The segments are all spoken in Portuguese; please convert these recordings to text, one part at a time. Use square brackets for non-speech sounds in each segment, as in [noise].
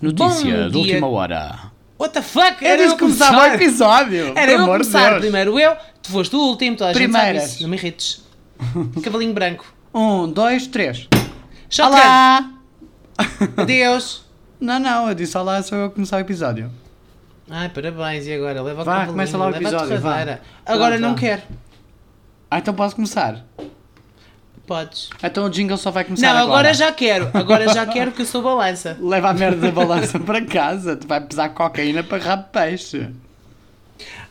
Notícia Bom de dia. última hora. What the fuck? Era isso que começava o episódio. Era eu começar Deus. primeiro eu, tu foste o último, toda a gente sabe Primeiras. isso. Não me irrites. Cavalinho branco. Um, dois, três. Shotgun. Olá! Adeus. Não, não, eu disse olá, sou eu a começar o episódio. Ai, parabéns. E agora? Leva o Vá, cavalinho, começa lá o leva a episódio, vá. torradeira. Agora Pronto, não vá. quero. Ah, então posso começar? Podes. Então o jingle só vai começar Não, agora. agora já quero. Agora já quero que eu sou balança. [laughs] Leva a merda da balança para casa. Tu vai pesar cocaína para rabo peixe.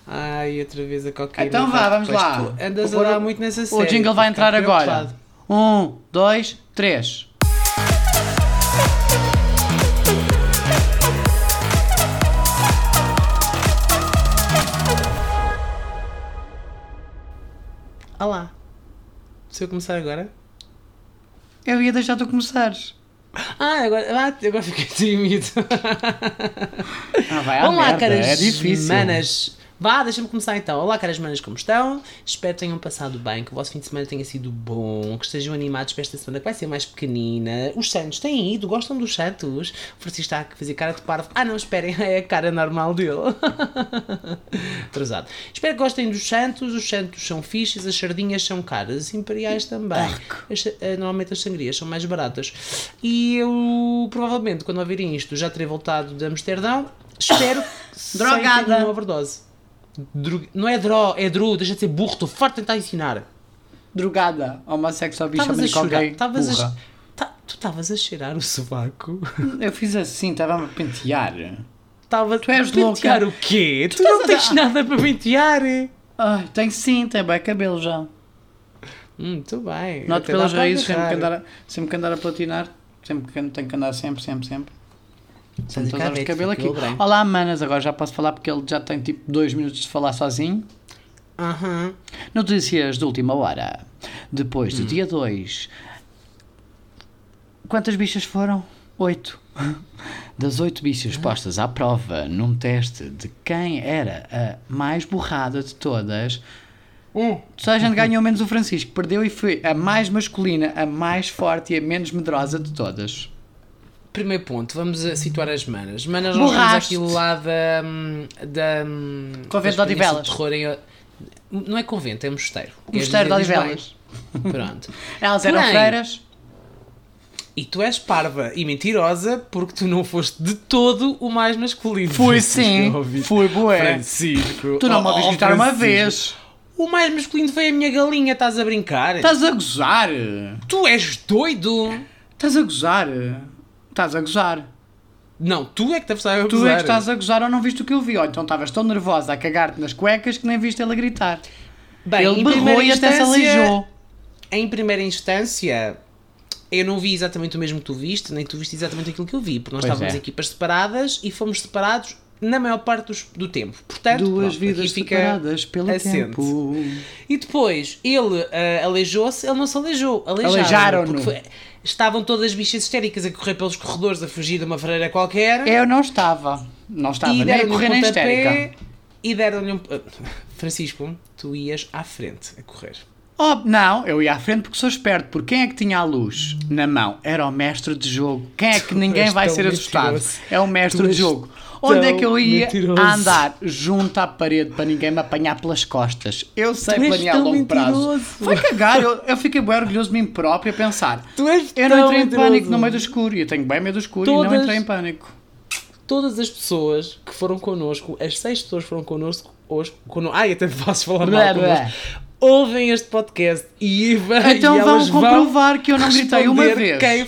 Ai, outra vez a cocaína. Então vá, vamos lá. tu Andas a Vou pôr dar o- muito nessa O série. jingle vai entrar agora. Um, dois, três. Olá. Se eu começar agora? Eu ia deixar tu começares. Ah, agora, ah, agora fiquei tímido. Ah, vai Vamos lá, merda, caras é difícil. manas. Vá, deixa-me começar então. Olá, caras manas, como estão? Espero que tenham passado bem, que o vosso fim de semana tenha sido bom, que estejam animados para esta semana que vai ser mais pequenina. Os Santos têm ido, gostam dos Santos? O Francisco está a fazer cara de parvo. Ah, não, esperem, [laughs] é a cara normal dele. [laughs] Atrasado. Espero que gostem dos Santos. Os Santos são fixes, as sardinhas são caras, as imperiais também. As- eh, normalmente as sangrias são mais baratas. E eu, provavelmente, quando ouvirem isto, já terei voltado de Amsterdão. Espero que [coughs] Drogada. sem ter nenhuma overdose. Dro- Não é dro, é dro, deixa de ser burro, estou farto de tentar ensinar. Drogada, homossexual, bicha, Estavas a chorar, estavas a. tá- tu estavas a cheirar o sovaco? Eu fiz assim, estava-me a pentear. Estava Tu és a pentear louca. o quê? Tu, estás não a tens dar- nada para pentear. Ai, tem sim, tem bem cabelo já. Hum, Muito bem. Noto pelas raízes, sempre que, andar a, sempre que andar a platinar, sempre que tenho que andar sempre, sempre, sempre. Fazer todas horas de cabelo aqui. Olá, manas, agora já posso falar porque ele já tem tipo dois minutos de falar sozinho. Aham. Notícias de última hora. Depois do dia 2. Quantas bichas foram? Oito. Das oito bichas postas à prova num teste de quem era a mais borrada de todas, Um. só a gente ganhou menos o Francisco. Perdeu e foi a mais masculina, a mais forte e a menos medrosa de todas. Primeiro ponto, vamos situar as manas. Manas, nós Borraste. aquilo lá da. hum, da Convento de Odivelas. terror em- Não é convento, é mosteiro. Mosteiro de Odivelas. [laughs] Pronto. Elas eram Porém, freiras. E tu és parva e mentirosa porque tu não foste de todo o mais masculino. Fui [laughs] Francisco, sim, fui bué. Francisco. Tu não me Oh, ouviste gritar uma vez. O mais masculino foi a minha galinha, estás a brincar? Estás a gozar. Tu és doido! Estás a gozar. Estás a gozar. Não, tu é que deves estar a Tu é que estás a gozar ou não viste o que eu vi. Ou então estavas tão nervosa a cagar-te nas cuecas que nem viste ele a gritar. Bem, ele berrou e até se aleijou. Em primeira instância, eu não vi exatamente o mesmo que tu viste, nem tu viste exatamente aquilo que eu vi, porque nós Pois estávamos é. em equipas separadas e fomos separados na maior parte dos- do tempo. Portanto, Duas pronto, vidas separadas pelo assente. tempo. E depois, ele ah, aleijou-se, ele não se aleijou, aleijaram Aleijaram-no. foi- estavam todas bichas histéricas a correr pelos corredores, a fugir de uma freira qualquer. Eu não estava. Não estava e nem a deram-lhe um correr nem histérica. e deram-lhe um... [laughs] Francisco, tu ias à frente a correr. Oh, não, eu ia à frente porque sou esperto. Porque quem é que tinha a luz na mão? Era o mestre de jogo. Quem é que ninguém és vai ser assustado? É o mestre Tu de jogo. Onde é que eu ia mentiroso. andar junto à parede para ninguém me apanhar pelas costas? Eu sei Tu planear a longo prazo. mentiroso. Foi cagar, eu, eu fiquei bem orgulhoso de mim próprio a pensar. Tu és Eu não entrei em mentiroso. pânico no meio do escuro. E eu tenho bem medo do escuro e não Todas- entrei em pânico. Todas as pessoas que foram connosco, as seis pessoas que foram connosco hoje, cono... ai, até posso falar Blé, mal blé. connosco, ouvem este podcast e, vai, Então e vão comprovar que eu não gritei uma vez. Quem...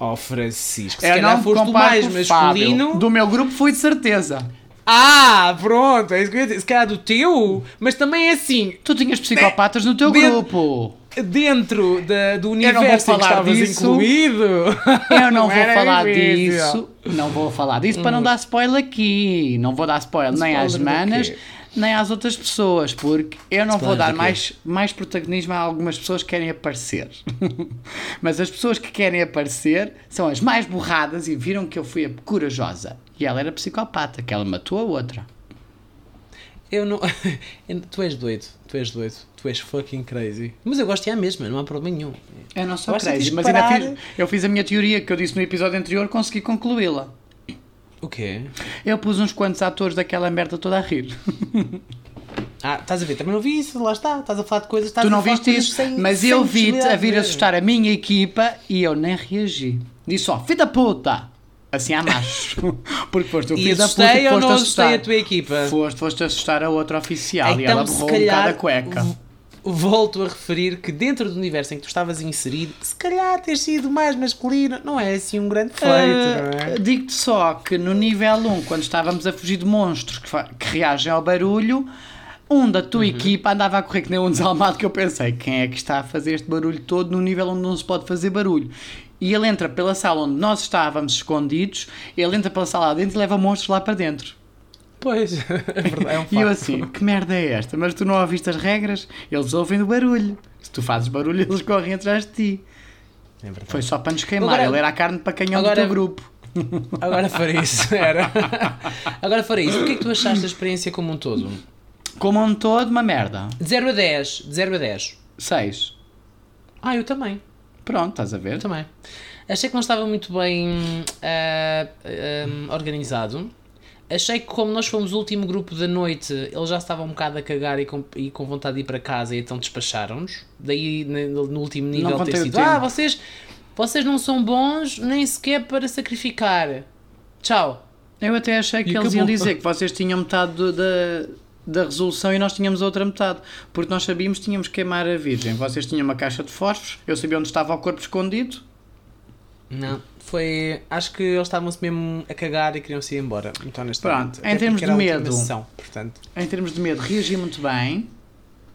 Oh, Francisco, se Eu calhar não foste mais masculino. Do meu grupo fui de certeza. Ah, pronto, é isso que eu ia dizer. Se calhar do teu, mas também é assim, Tu tinhas psicopatas no teu Dentro- grupo. dentro da, do não vou universo em que estavas disso. incluído. Eu não [laughs] vou era falar difícil. disso. Não vou falar disso para não dar spoiler aqui. Não vou dar spoiler, nem às Spoiler manas, quê? Nem às outras pessoas, porque eu não vou dar mais, mais protagonismo a algumas pessoas que querem aparecer. [laughs] Mas as pessoas que querem aparecer são as mais borradas e viram que eu fui a corajosa. E ela era psicopata, que ela matou a outra. Eu não. [laughs] tu és doido, tu és doido, tu és fucking crazy. Mas eu gosto de a mesma, não há problema nenhum. Eu não sou Eu crazy, mas ainda fiz, eu fiz a minha teoria que eu disse no episódio anterior, consegui concluí-la. O quê? Eu pus uns quantos atores daquela merda toda a rir. [laughs] Ah, estás a ver? Também não vi isso, lá está. Estás a falar de coisas. Estás tu não viste isso, sem- mas sem eu vi-te a vir assustar a minha equipa e eu nem reagi. Disse só, filho da puta! Assim a macho. [laughs] Porque foste o E filho da puta assustei que ou foste não assustar. a tua equipa? Foste, foste assustar a outra oficial e Então, ela se borrou um calhar, bocado a cueca. Volto a referir que dentro do universo em que tu estavas inserido, se calhar ter sido mais masculino não é assim um grande feito, não é? Ah, Digo-te só que no nível 1, quando estávamos a fugir de monstros que, que reagem ao barulho, um da Uhum. tua equipa andava a correr que nem um desalmado que eu pensei, quem é que está a fazer este barulho todo no nível onde não se pode fazer barulho? E ele entra pela sala onde nós estávamos escondidos, ele entra pela sala lá dentro e leva monstros lá para dentro. Pois, [laughs] é verdade, é um facto. E eu assim, que merda é esta? Mas tu não ouviste as regras? Eles ouvem do barulho. Se tu fazes barulho, eles correm atrás de ti. É verdade. Foi só para nos queimar, Agora- ele era a carne para canhão Agora- do teu grupo. [laughs] [laughs] Agora farei isso, era. Agora farei isso. O que é que tu achaste da experiência como um todo? Como um todo, uma merda. De 0 a 10, de 0 a 10. 6. Ah, eu também. Pronto, estás a ver? Eu também. Achei que não estava muito bem ah, ah, organizado. Achei que como nós fomos o último grupo da noite, eles já estavam um bocado a cagar e com, e com vontade de ir para casa e então despacharam-nos. Daí no, no último nível ter contei o sido, ah, vocês, vocês não são bons nem sequer para sacrificar. Tchau. Eu até achei que E eles iam dizer que vocês tinham metade do- da, da resolução e nós tínhamos a outra metade. Porque nós sabíamos que tínhamos que queimar a Virgem. Vocês tinham uma caixa de fósforos, eu sabia onde estava o corpo escondido. Não, foi. Acho que eles estavam-se mesmo a cagar e queriam-se ir embora. Então, neste Pronto, momento. em termos de medo. sessão, portanto. Em termos de medo, reagi muito bem.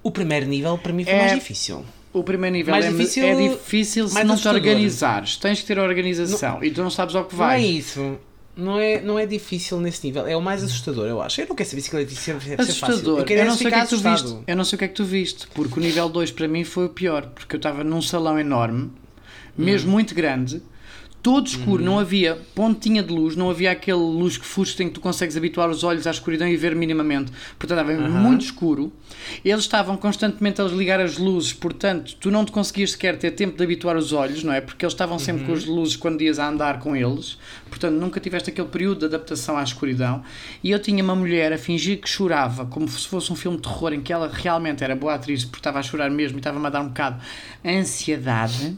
O primeiro nível para mim foi É- mais difícil. O primeiro nível Mais é, difícil- é difícil se não te organizares. Tens que ter organização e tu não sabes ao que Não é vais. isso. Não é, não é difícil nesse nível. É o mais assustador, eu acho. Eu não quero saber se é deve ser fácil. Assustador. Eu quero Eu é não sei o que é que tu assustado. viste. Eu não sei o que é que tu viste, porque o nível 2 para mim foi o pior, porque eu estava num salão enorme, mesmo muito grande, todo escuro, não havia pontinha de luz, não havia aquele luz que fuste em que tu consegues habituar os olhos à escuridão e ver minimamente. Portanto, estava muito escuro. Eles estavam constantemente a ligar as luzes, portanto, tu não te conseguias sequer ter tempo de habituar os olhos, não é? Porque eles estavam sempre com as luzes quando ias a andar com eles. Portanto, nunca tiveste aquele período de adaptação à escuridão. E eu tinha uma mulher a fingir que chorava, como se fosse um filme de terror em que ela realmente era boa atriz, porque estava a chorar mesmo e estava-me a dar um bocado ansiedade.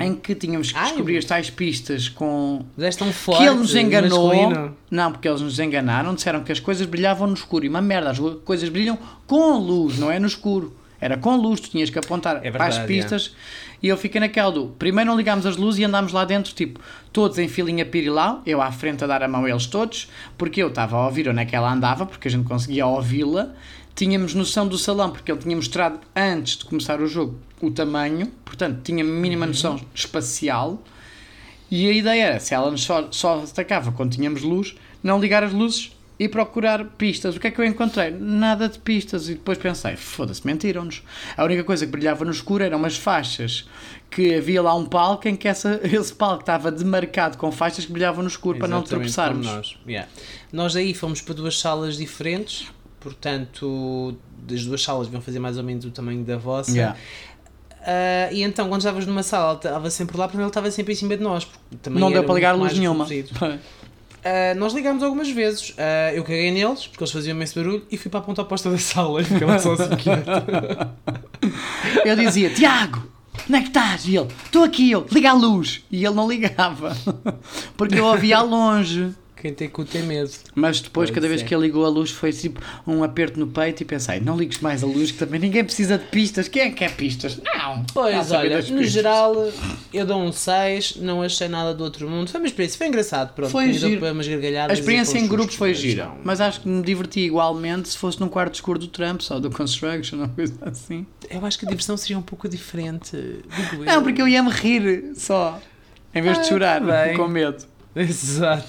Em que tínhamos que Ai, descobrir as tais pistas com és tão que forte. ele nos enganou. masculino. Não, porque eles nos enganaram, disseram que as coisas brilhavam no escuro. E uma merda, as coisas brilham com luz, não é no escuro. Era com luz, tu tinhas que apontar É para as verdade, pistas. E eu fiquei naquela do. Primeiro não ligámos as luzes e andámos lá dentro, tipo, todos em filinha pirilau, eu à frente a dar a mão a eles todos, porque eu estava a ouvir onde é que ela andava, porque a gente conseguia ouvi-la. Tínhamos noção do salão, porque ele tinha mostrado antes de começar o jogo o tamanho, portanto, tinha mínima noção espacial. E a ideia era, se ela só, só atacava quando tínhamos luz, não ligar as luzes e procurar pistas. O que é que eu encontrei? Nada de pistas. E depois pensei, foda-se, mentiram-nos. A única coisa que brilhava no escuro eram umas faixas. Que havia lá um palco em que essa, [laughs] esse palco estava demarcado com faixas que brilhavam no escuro para não Exatamente tropeçarmos. Nós. Yeah. nós aí fomos para duas salas diferentes, portanto, das duas salas deviam fazer mais ou menos o tamanho da vossa. Yeah. Ah, e então, quando estavas numa sala, estava sempre lá, porque ele estava sempre em cima de nós. porque também Não deu para ligar luz nenhuma. Ah, nós ligámos algumas vezes. Ah, eu caguei neles, porque eles faziam imenso barulho, e fui para a ponta oposta da sala [laughs] e lá só assim quieto. [laughs] Eu dizia, Tiago, onde é que estás? E ele, estou aqui, eu, liga a luz. E ele não ligava, [laughs] porque eu ouvia longe. Quem tem cu tem medo. Mas depois, Pode cada vez ser. que ele ligou a luz, foi tipo um aperto no peito e pensei, não ligues mais a luz, que também ninguém precisa de pistas. Quem é que quer pistas? Não! Não Pois, saber olha, no geral, eu dou um 6, não achei nada do outro mundo. Foi uma experiência, foi engraçado, pronto. Foi me giro. umas gargalhadas A experiência em grupo foi gira, não. mas acho que me diverti igualmente se fosse num quarto escuro do Trump, ou do Construction, [laughs] ou coisa assim. Eu acho que a diversão seria um pouco diferente. Não, porque eu ia-me rir só, em vez de Ah, chorar, tá com medo. [laughs] Exato.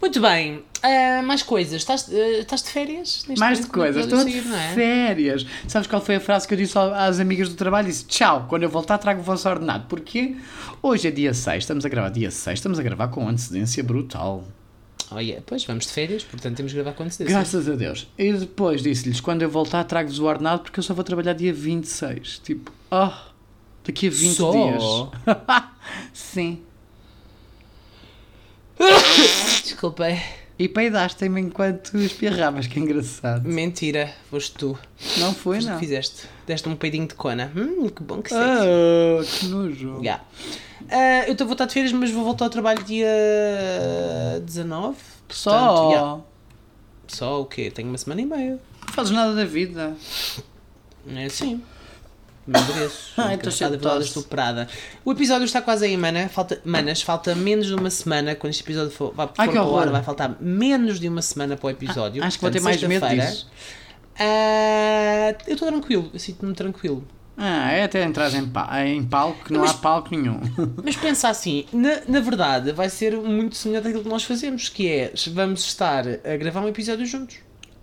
Muito bem, ah, mais coisas. Estás, ah, estás de férias? Mais de coisas, estou de é? férias. Sabes qual foi a frase que eu disse às amigas do trabalho? Disse tchau, quando eu voltar trago o vosso ordenado. Porque hoje é dia 6, estamos a gravar dia 6, estamos a gravar com antecedência brutal. Oh, yeah. Pois, vamos de férias, portanto temos que gravar com antecedência. Graças a Deus. E depois disse-lhes, quando eu voltar trago-vos o ordenado porque eu só vou trabalhar dia 26. Tipo, oh, daqui a 20 Só? dias. [laughs] Sim. Desculpem. E peidaste-me enquanto espirravas, que engraçado. Mentira, foste tu. Não foi, Foste não. que fizeste. Deste um peidinho de cona. Hum, que bom que sexy. Ah, que nojo. Yeah. Ah, eu estou a voltar de férias, mas vou voltar ao trabalho dia 19. Só. Portanto, yeah. Só o quê? Tenho uma semana e meia. Não fazes nada da vida. É assim. Me mereço. [laughs] Ai, tô Cansada, cheio de tosse. estuprada. O episódio está quase aí, mana. Falta, manas, falta menos de uma semana. Quando este episódio for, vai, Ai, que horror. vai faltar menos de uma semana para o episódio. Acho que vou ter mais medo disso. ah, eu estou tranquilo. Eu sinto-me tranquilo. Ah, é até entrar em, pa em palco, que não Mas- há palco nenhum. [laughs] Mas pensa assim, na, na verdade vai ser muito semelhante àquilo que nós fazemos, que é vamos estar a gravar um episódio juntos.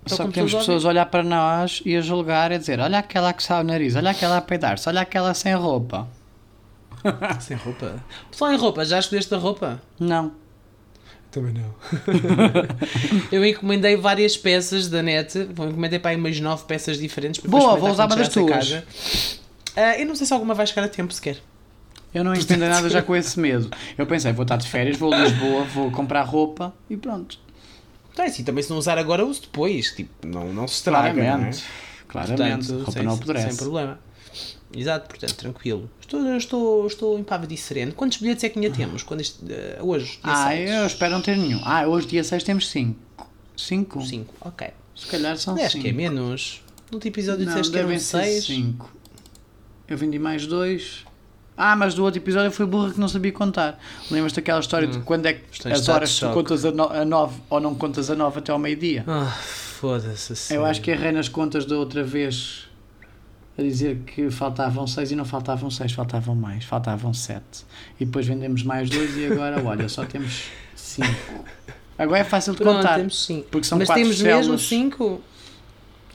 Só que temos pessoas a olhar para nós e a julgar e a dizer: Olha aquela que sabe o nariz, olha aquela a peidar-se, olha aquela sem roupa. [laughs] Sem roupa. Pessoal em roupa, já escolheste a roupa? Não. Também não. [laughs] eu encomendei várias peças da net, vou encomendei para aí umas nove peças diferentes. Boa, vou usar uma das a casa. Ah, eu não sei se alguma vai chegar a tempo sequer. Eu não entendo nada já com esse medo. Eu pensei: Vou estar de férias, vou a Lisboa, vou comprar roupa e pronto. É assim, também se não usar agora, uso depois. Tipo, não, não se estraga. é? Claramente. Claramente. Portanto, roupa sem, não apodrece. sem problema. Exato, portanto, tranquilo. Estou, estou, estou impávido e sereno. Quantos bilhetes é que ainda temos? Quando este, eh, hoje, dia Ah, 6? eu espero não ter nenhum. Ah, hoje dia 6 temos 5. 5? 5, ok. Se calhar são Acho 5. que é menos. No último episódio Não, disseste que eram devem ser 6. 5. Eu vendi mais dois. Ah, mas do outro episódio eu fui burra que não sabia contar. Lembras daquela história de quando é que as horas tu contas a, no, a 9 ou não contas a 9 até ao meio-dia? Ah, foda-se. a Eu acho que errei nas contas da outra vez a dizer que faltavam 6 e não faltavam 6, faltavam mais, faltavam 7. E depois vendemos mais dois e agora, [laughs] olha, só temos 5. Agora é fácil de Pronto, contar. temos 5. porque são Mas quatro temos mesmo células. 5.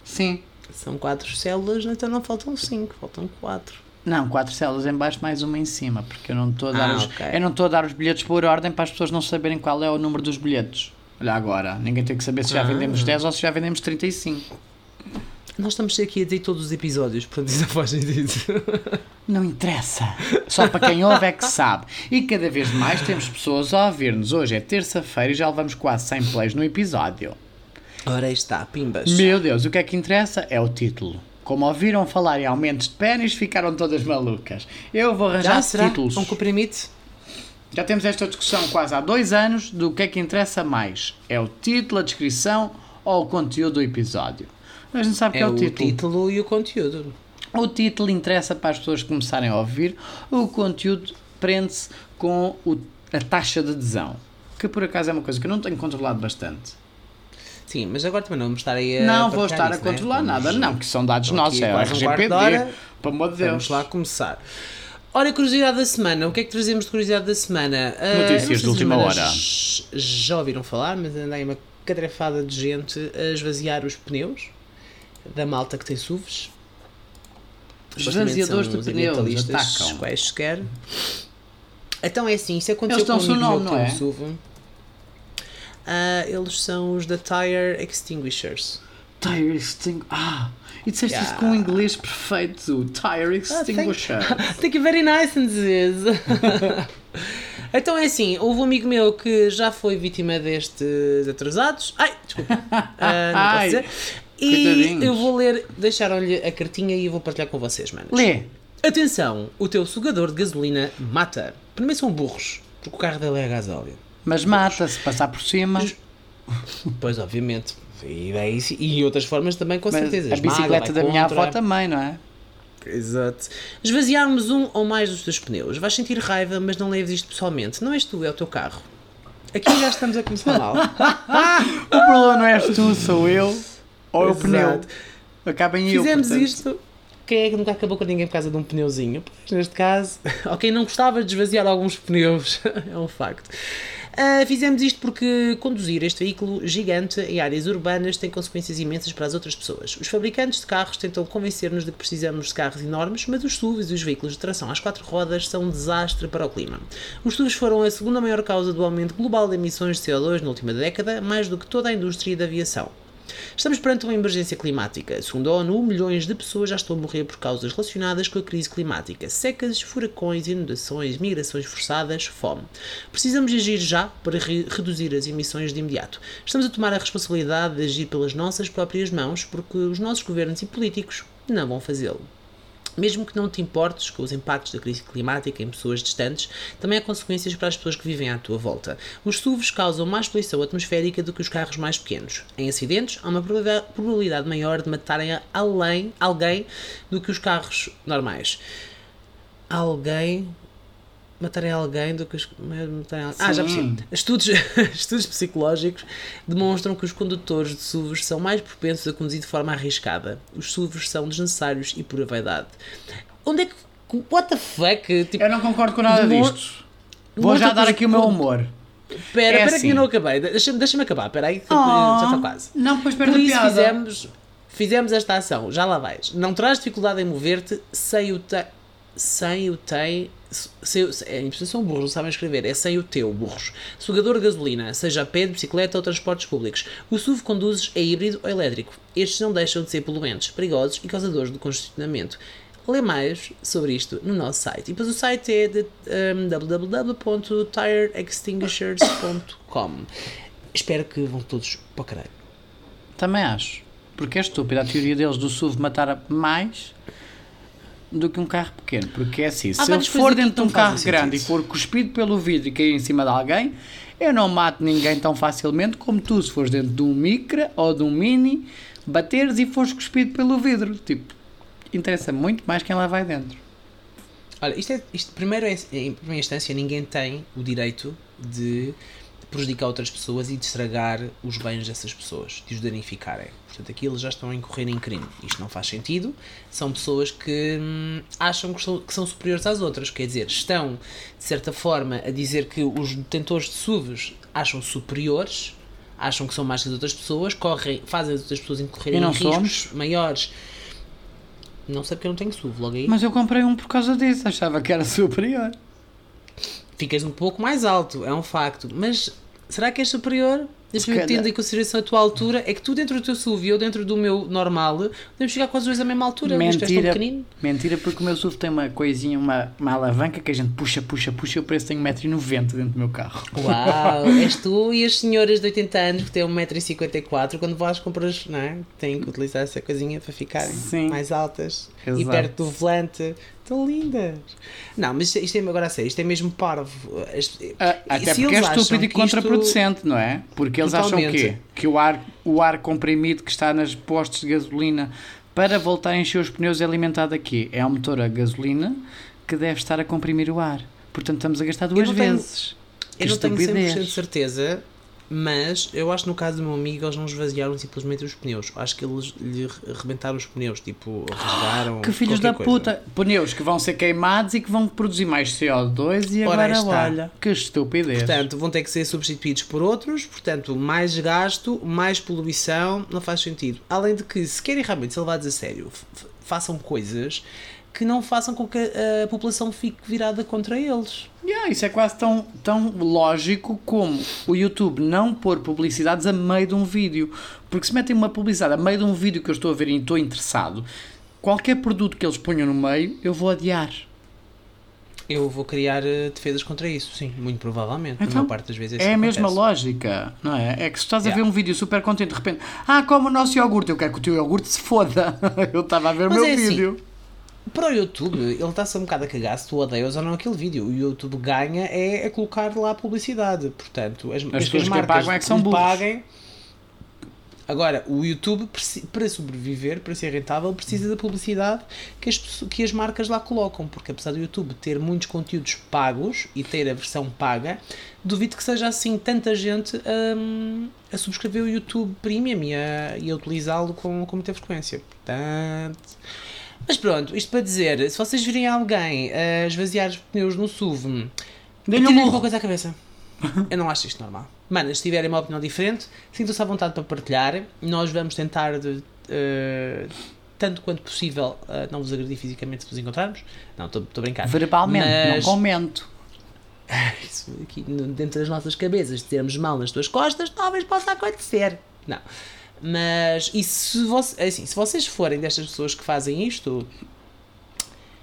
Sim. São 4 células, então não faltam 5, faltam 4. Não, quatro células em baixo mais uma em cima, porque eu não estou a dar Ah, os, ok. eu não estou a dar os bilhetes por ordem para as pessoas não saberem qual é o número dos bilhetes. Olha agora, ninguém tem que saber se já Ah. vendemos 10 ou se já vendemos 35. Nós estamos aqui a dizer todos os episódios, portanto isso não faz sentido. Não interessa. Só para quem ouve é que sabe. E cada vez mais temos pessoas a ouvir-nos. Hoje é terça-feira e já levamos quase 100 plays no episódio. Ora aí está, pimbas. Meu Deus, o que é que interessa é o título. Como ouviram falar em aumentos de pênis, ficaram todas malucas. Eu vou arranjar Já será? títulos. Um comprimite? Já temos esta discussão quase há dois anos do que é que interessa mais. É o título, a descrição ou o conteúdo do episódio? A gente sabe que É é, o o título. título e o conteúdo. O título interessa para as pessoas começarem a ouvir, o conteúdo prende-se com o- a taxa de adesão. Que por acaso é uma coisa que eu não tenho controlado bastante. Sim, mas agora também não vamos estar aí a. não vou estar a isso, né? controlar Vamos- nada, não, que são dados nossos, é o RGPD. Pelo amor de Deus. Vamos lá começar. Ora, curiosidade da semana. O que é que trazemos de curiosidade da semana? Ah, Notícias sei de última hora. Já ouviram falar, mas anda aí uma catrefada de gente a esvaziar os pneus da malta que tem SUVs. Esvaziadores de pneus atacam. quaisquer. Então é assim, isso aconteceu Eles com um amigo meu que tem um é? SUV. Ah, eles são os da Tire Extinguishers. Tire extinguisher. Ah, e disseste Yeah. isso com um inglês perfeito. Tire extinguisher. [laughs] Thank you very nice, Anziz. [laughs] então é assim, houve um amigo meu que já foi vítima destes atrasados. Ai, desculpa. Ah, não posso dizer. E eu vou ler, deixaram-lhe a cartinha e eu vou partilhar com vocês, manos. Lê. Atenção, o teu sugador de gasolina mata. Primeiro são burros, porque o carro dele é a gasóleo. Mas mata-se, passar por cima. Pois, obviamente. E, daí, e outras formas também, com Mas certeza. a bicicleta da minha avó também, não é? Exato. Esvaziarmos um ou mais dos teus pneus. Vais sentir raiva, mas não leves isto pessoalmente. Não és tu, é o teu carro. Aqui já estamos a começar mal. [laughs] O problema não és tu, sou eu. Ou é o pneu. Exato. Acaba em eu. Fizemos isto. Quem é que nunca acabou com ninguém por causa de um pneuzinho? Pois, neste caso, [laughs] ou quem não gostava de esvaziar alguns pneus, [laughs] é um facto. Ah, fizemos isto porque conduzir este veículo gigante em áreas urbanas tem consequências imensas para as outras pessoas. Os fabricantes de carros tentam convencer-nos de que precisamos de carros enormes, mas os SUVs e os veículos de tração às quatro rodas são um desastre para o clima. Os SUVs foram a segunda maior causa do aumento global de emissões de CO2 na última década, mais do que toda a indústria da aviação. Estamos perante uma emergência climática. Segundo a ONU, milhões de pessoas já estão a morrer por causas relacionadas com a crise climática. Secas, furacões, inundações, migrações forçadas, fome. Precisamos agir já para re reduzir as emissões de imediato. Estamos a tomar a responsabilidade de agir pelas nossas próprias mãos porque os nossos governos e políticos não vão fazê-lo. Mesmo que não te importes com os impactos da crise climática em pessoas distantes, também há consequências para as pessoas que vivem à tua volta. Os SUVs causam mais poluição atmosférica do que os carros mais pequenos. Em acidentes, há uma probabilidade, maior de matarem além, alguém do que os carros normais. Alguém matarem alguém do que os. Matarem... Ah, já percebi. Estudos, [laughs] estudos psicológicos demonstram que os condutores de SUVs são mais propensos a conduzir de forma arriscada. Os SUVs são desnecessários e pura vaidade. Onde é que. What the fuck? Tipo, Eu não concordo com nada disto. Vou já dar que aqui o meu humor. Espera, É espera que assim. eu não acabei. Deixa-me deixa acabar. Espera aí, que Oh, já está quase. Não, pois perde Por a isso piada. fizemos, fizemos esta ação. Já lá vais. Não terás dificuldade em mover-te sem o te... Sem o o- é, são burros, não sabem escrever. É sem o teu, burros. Sugador de gasolina, seja a pé, de bicicleta ou transportes públicos. O SUV conduzes é híbrido ou elétrico. Estes não deixam de ser poluentes, perigosos e causadores de congestionamento. Lê mais sobre isto no nosso site. E depois o site é um, www.tireextinguishers.com. Espero que vão todos para o caralho. Também acho. Porque é estúpida a teoria deles do SUV matar mais do que um carro pequeno. Porque é assim, se eu várias for dentro de um carro grande e sentido. for cuspido pelo vidro e cair em cima de alguém, eu não mato ninguém tão facilmente como tu, se fores dentro de um micra ou de um mini, bateres e fores cuspido pelo vidro. Tipo, interessa muito mais quem lá vai dentro. Olha, isto é, isto, primeiro, é, em primeira instância, ninguém tem o direito de prejudicar outras pessoas e de estragar os bens dessas pessoas, de os danificarem. Portanto, aqui eles já estão a incorrer em crime. Isto não faz sentido. São pessoas que hum, acham que são, que são superiores às outras. Quer dizer, estão, de certa forma, a dizer que os detentores de SUVs acham superiores, acham que são mais que as outras pessoas, correm, fazem as outras pessoas incorrerem em riscos somos? maiores. Não sei porque eu não tenho SUV, logo aí. Mas eu comprei um por causa disso, achava que era superior. Ficas um pouco mais alto, é um facto. Mas será que és superior? Deixa-me tendo em consideração a tua altura. É que tu dentro do teu SUV e eu dentro do meu normal, podemos chegar quase os dois à mesma altura. mas tu és tão Mentira, pequenino. mentira, porque o meu SUV tem uma coisinha, uma, uma alavanca que a gente puxa, puxa, puxa e eu preço tenho 1,90m dentro do meu carro. Uau, [laughs] és tu e as senhoras de 80 anos que têm 1,54m quando vais compras, não é? Têm que utilizar essa coisinha para ficarem Sim. mais altas e Exato. perto do volante. Estão lindas. Não, mas isto, é agora a sério, isto é mesmo parvo. Ah, Até porque é eles acham estúpido e que isto- contraproducente, não é? Porque eles acham Totalmente. quê? Que o ar, o ar comprimido que está nas postos de gasolina para voltar a encher os pneus é alimentado aqui. É um motor a gasolina que deve estar a comprimir o ar. Portanto, estamos a gastar duas tenho- vezes. Eu não tenho 100% de certeza, mas eu acho que no caso do meu amigo eles não esvaziaram simplesmente os pneus. Acho que eles lhe arrebentaram os pneus, tipo, rasgaram. Que filhos da coisa. puta. Pneus que vão ser queimados e que vão produzir mais CO2 e Ora, agora olha. Que estupidez. Portanto, vão ter que ser substituídos por outros, portanto, mais gasto, mais poluição, não faz sentido. Além de que, se querem realmente ser levados a sério, façam coisas que não façam com que a, a população fique virada contra eles. Yeah, isso é quase tão, tão lógico como o YouTube não pôr publicidades a meio de um vídeo. Porque se metem uma publicidade a meio de um vídeo que eu estou a ver e estou interessado, qualquer produto que eles ponham no meio, eu vou adiar. Eu vou criar eh, defesas contra isso, sim, muito provavelmente. na Então, maior parte das vezes É a isso mesma acontece. lógica, não é? É que se estás a Yeah. ver um vídeo super contente, de repente, ah, como o nosso iogurte, eu quero que o teu iogurte se foda. [laughs] eu estava a ver o meu é assim, vídeo. Para o YouTube, ele está-se um bocado a cagar se tu odeias ou não aquele vídeo. O YouTube ganha é, é colocar lá a publicidade. Portanto, as, as, pessoas que marcas pagam é que são burros. paguem. Agora, o YouTube, para sobreviver, para ser rentável, precisa da publicidade que as, que as marcas lá colocam. Porque apesar do YouTube ter muitos conteúdos pagos e ter a versão paga, duvido que seja assim tanta gente hum, a subscrever o YouTube Premium e a, e a utilizá-lo com, com muita frequência. Portanto. Mas pronto, isto para dizer, se vocês virem alguém a esvaziar os pneus no SUV, Dê-lhe um alguma coisa à cabeça. [laughs] Eu não acho isto normal. Manas, se tiverem uma opinião diferente, sintam-se à vontade para partilhar. Nós vamos tentar, de, eh, tanto quanto possível, eh, não vos agredir fisicamente se vos encontrarmos. Não, estou a brincar. Verbalmente, Mas- não comento. [laughs] Isso aqui dentro das nossas cabeças, termos mal nas tuas costas, talvez possa acontecer. Não. Mas, e se, você, assim, se vocês forem destas pessoas que fazem isto,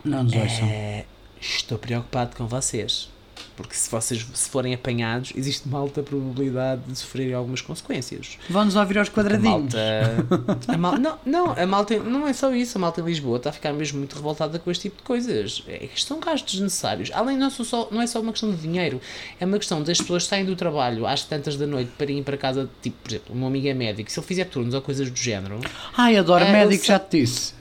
Não nos ouçam. é, estou preocupado com vocês. Porque se vocês se forem apanhados, existe uma alta probabilidade de sofrerem algumas consequências. Vão-nos ouvir aos A quadradinhos. malta. A mal, não, não, a malta não é só isso. A malta em Lisboa está a ficar mesmo muito revoltada com este tipo de coisas. É que são gastos desnecessários. Além, não, só, não é só uma questão de dinheiro, é uma questão das pessoas saírem do trabalho às tantas da noite para ir para casa. Tipo, por exemplo, o meu amigo é médico. Se ele fizer turnos ou coisas do género. Ai, adoro É, médico, já te disse.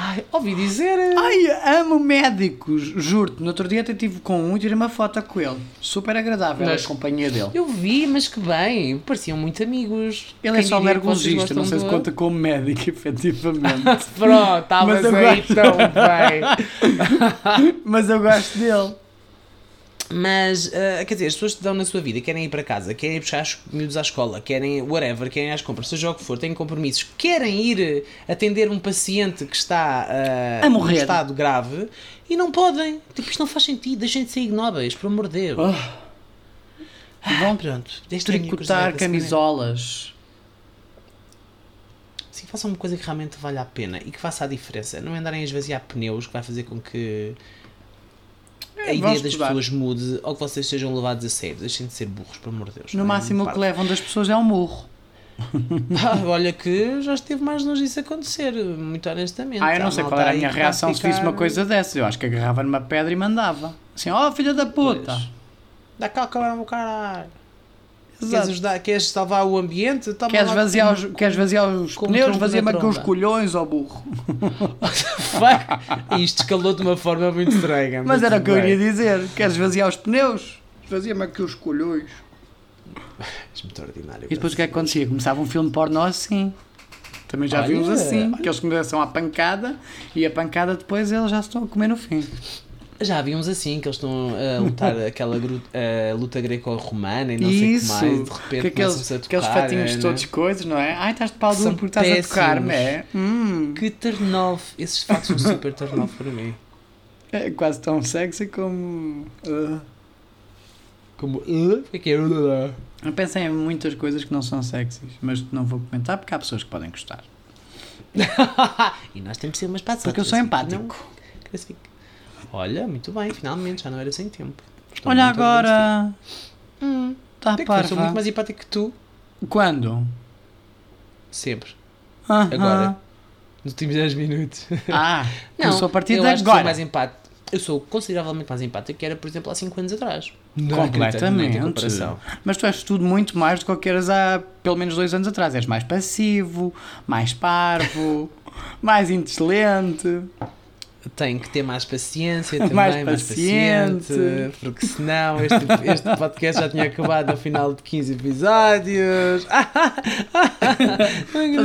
Ai, ouvi dizer. Ai, amo médicos, juro-te. No outro dia até estive com um e tirei uma foto com ele. Super agradável Mas- a companhia dele. Eu vi, mas que bem. Pareciam muito amigos. Ele é Quem só que vocês alergologista, não sei se conta como médico, [laughs] efetivamente. [laughs] Pronto, estavas aí gosto. tão bem. [laughs] Mas eu gosto dele. Mas, ah, quer dizer, as pessoas que dão na sua vida, querem ir para casa, querem ir buscar os miúdos à escola, querem whatever, querem ir às compras, seja o que for, têm compromissos, querem ir atender um paciente que está ah, A morrer. num estado grave e não podem. Tipo, isto não faz sentido, deixem de ser ignóbeis, por amor de Deus. Vão Pronto, esta é a minha curiosidade tricotar camisolas. Sim, façam uma coisa que realmente valha a pena e que faça a diferença. Não andarem a esvaziar pneus que vai fazer com que a vão ideia das estudar. pessoas mude ou que vocês sejam levados a sério. Deixem de ser burros, pelo amor de Deus. No é? máximo o que levam das pessoas é um murro. Ah, [laughs] olha que já esteve mais longe disso acontecer, muito honestamente. Ah, eu não sei qual era a minha vai reação se visse ficar- uma coisa dessas. Eu acho que agarrava numa pedra e mandava. Assim, ó filha da puta. Pois. Dá cá o caralho. Queres, ajudar, queres salvar o ambiente? Toma Queres vaziar com- os, queres vaziar os pneus? Vazia-me aqui os colhões, ó burro. Fuck. Isto escalou de uma forma muito estranha. Mas era o que eu iria dizer. Queres vaziar os pneus? Vazia-me aqui os colhões. És muito ordinário. E depois o que é que acontecia? Começava um filme pornô assim. Também já Olha, vimos assim. olha. Que eles começam à pancada e a pancada depois eles já se estão a comer no fim. Já havíamos assim, que eles estão a lutar [laughs] aquela luta greco-romana e não sei o que Isso. mais, de repente que aqueles, a aqueles tocar. fatinhos né? todos coisas, não é? Ai, estás de pau duro porque estás a tocar-me, é? péssimos. Hum, Que turn off. Esses fatos são super turn off para mim. é quase tão sexy como. uh. Como. Uh, que é que é? Uh, Eu pensei em muitas coisas que não são sexys, mas não vou comentar porque há pessoas que podem gostar. [laughs] e nós temos de ser umas patas. Porque eu sou empático. Olha, muito bem, finalmente, já não era sem tempo. Estou Olha agora! Hum, Está é que eu sou muito parva. mais empático que tu, Quando? sempre. Aham. Agora. Nos últimos 10 minutos. Ah, [laughs] começou a partir eu de acho que sou agora. mais empático. Eu sou consideravelmente mais empático que era, por exemplo, há 5 anos atrás. Completamente. Não tem comparação. Mas tu és tudo muito mais do que eras há pelo menos dois anos atrás. És mais passivo, mais parvo, [laughs] mais indolente. Tenho que ter mais paciência [laughs] também, Mais mais, paciente. paciente, porque senão este, este podcast já tinha acabado no final de 15 episódios. [laughs]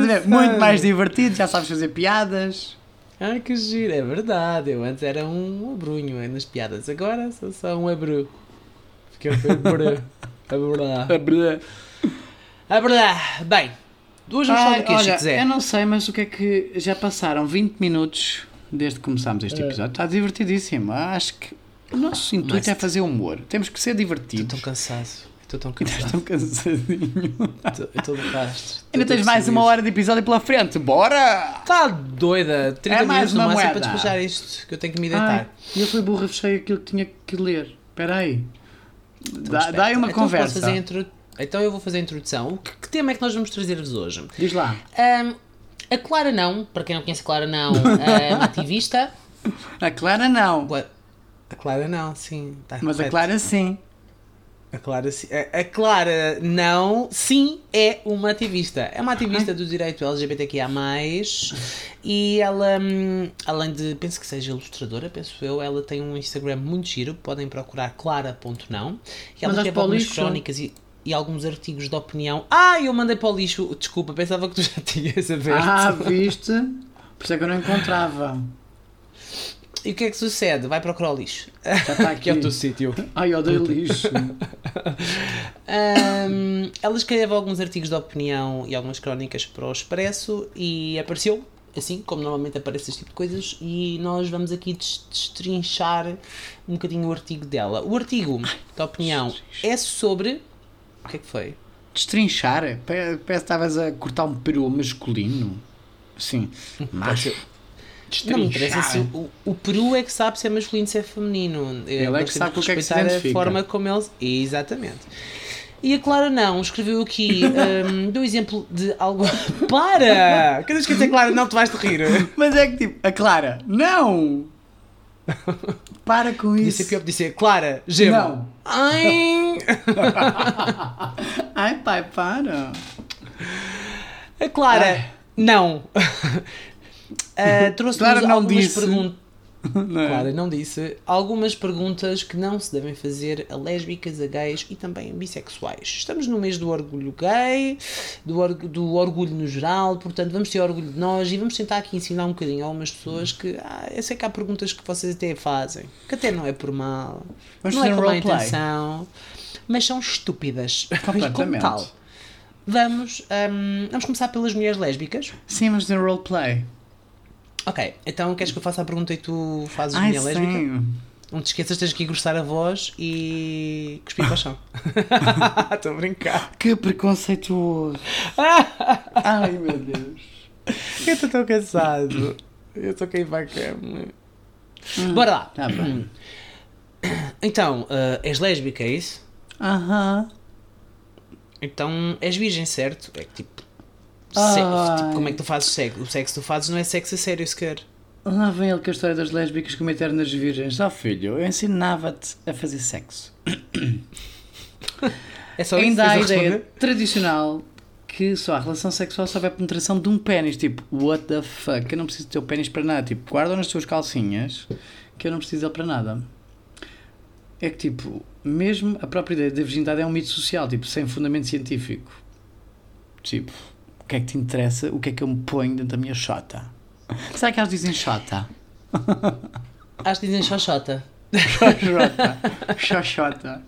Ver? Muito mais divertido, já sabes fazer piadas. Ai que giro, é verdade. Eu antes era um abrunho é, nas piadas, agora sou só um abru. Fiquei a abru. [laughs] Abru. Abru. Bem, hoje vamos falar do que, olha, Chico Zé? eu não sei, mas o que é que já passaram 20 minutos desde que começámos este episódio. Está divertidíssimo. Acho que o nosso intuito Mas- é fazer humor. Temos que ser Estou divertidos. tão cansado. Estou tão Estás cansado. tão cansadinho. Estou- estou de rastro. Ainda tens mais uma hora de episódio pela frente. Bora! Está doida! 30 É mais minutos no uma máximo moeda. para despachar isto, que eu tenho que me Ai, deitar. e eu fui burra, fechei aquilo que tinha que ler. Espera aí. Dá, Espera, dá aí uma então conversa. Então eu vou fazer a introdução. O que, que tema é que nós vamos trazer-vos hoje? Diz lá. Ahm, a Clara Não, para quem não conhece a Clara Não, é [laughs] uma ativista. A Clara não. A Clara Não, sim. Tá Mas a. Clara sim. A Clara, sim- a- Clara Não, sim, é uma ativista. É uma ativista do direito LGBTQIA+, e ela, hum, além de, penso que seja ilustradora, penso eu, ela tem um Instagram muito giro, podem procurar clara.não, e ela para o algumas crónicas e, e alguns artigos de opinião. Ah, eu mandei para o lixo, desculpa, pensava que tu já [laughs] tinhas a ver. Ah, viste? Por isso é que eu não encontrava. E o que é que sucede? Vai procurar o lixo. Já está aqui. que é o teu sítio. Ai, eu odeio [laughs] lixo. Ahm, ela escreve alguns artigos de opinião e algumas crónicas para o Expresso e apareceu, assim como normalmente aparece este tipo de coisas, e nós vamos aqui des- destrinchar um bocadinho o artigo dela. O artigo da opinião é sobre. O que é que foi? Destrinchar? Parece que estavas a cortar um peru masculino. Sim. [laughs] Macho. Não me interessa Destrinchar. se o, o peru é que sabe se é masculino se é feminino. Ele é que sabe que é que respeitar a forma como eles. Exatamente. E a Clara não, escreveu aqui [laughs] um, do exemplo de algo. [laughs] Para! Cada vez que eu dizer Clara, não, tu vais te rir. Mas é que tipo, a Clara, não! [laughs] Para com isso. ser pior, podia ser Clara, gema. Não. Ai! [laughs] Ai pai, para. A Clara, Ai. não. Ah, [laughs] Trouxe-nos Clara não algumas disse. perguntas. [laughs] Não é? Clara não disse algumas perguntas que não se devem fazer a lésbicas, a gays e também a bissexuais. Estamos no mês do orgulho gay, do, do orgulho no geral, portanto vamos ter orgulho de nós e vamos tentar aqui ensinar um bocadinho a algumas pessoas que ah, eu sei que há perguntas que vocês até fazem, que até não é por mal, Vamos não é fazer um com má intenção, mas são estúpidas. [laughs] Como Completamente. tal. Vamos, hum, vamos começar pelas mulheres lésbicas. Sim, mas no roleplay. Ok, então queres que eu faça a pergunta e tu fazes Ai, lésbica? sim. Não te esqueças, tens que engrossar a voz e cuspir para o chão. [laughs] Estou a brincar. Que preconceituoso. [laughs] Ai, meu Deus. Eu estou tão cansado. Eu estou cair para a cama. Bora lá. Tá bem. [clears throat] Então, eh, és lésbica, é isso? Aham. Então, és virgem, certo? É que tipo, se- Ai. tipo, como é que tu fazes sexo? O sexo que tu fazes não é sexo a sério sequer. Lá vem ele com a história das lésbicas como eternas virgens. Ó filho, eu ensinava-te a fazer sexo. [coughs] É só Ainda há a a ideia tradicional que só há relação sexual se houver penetração de um pênis. Tipo, what the fuck? Eu não preciso do teu pênis para nada. Tipo, guarda nas tuas calcinhas que eu não preciso dele para nada. É que, tipo, mesmo a própria ideia da virgindade é um mito social, tipo, sem fundamento científico. Tipo, que é que te interessa? O que é que eu me ponho dentro da minha chota? Será que elas dizem chota? [laughs] Acho que dizem xoxota. Xoxota. Xoxota.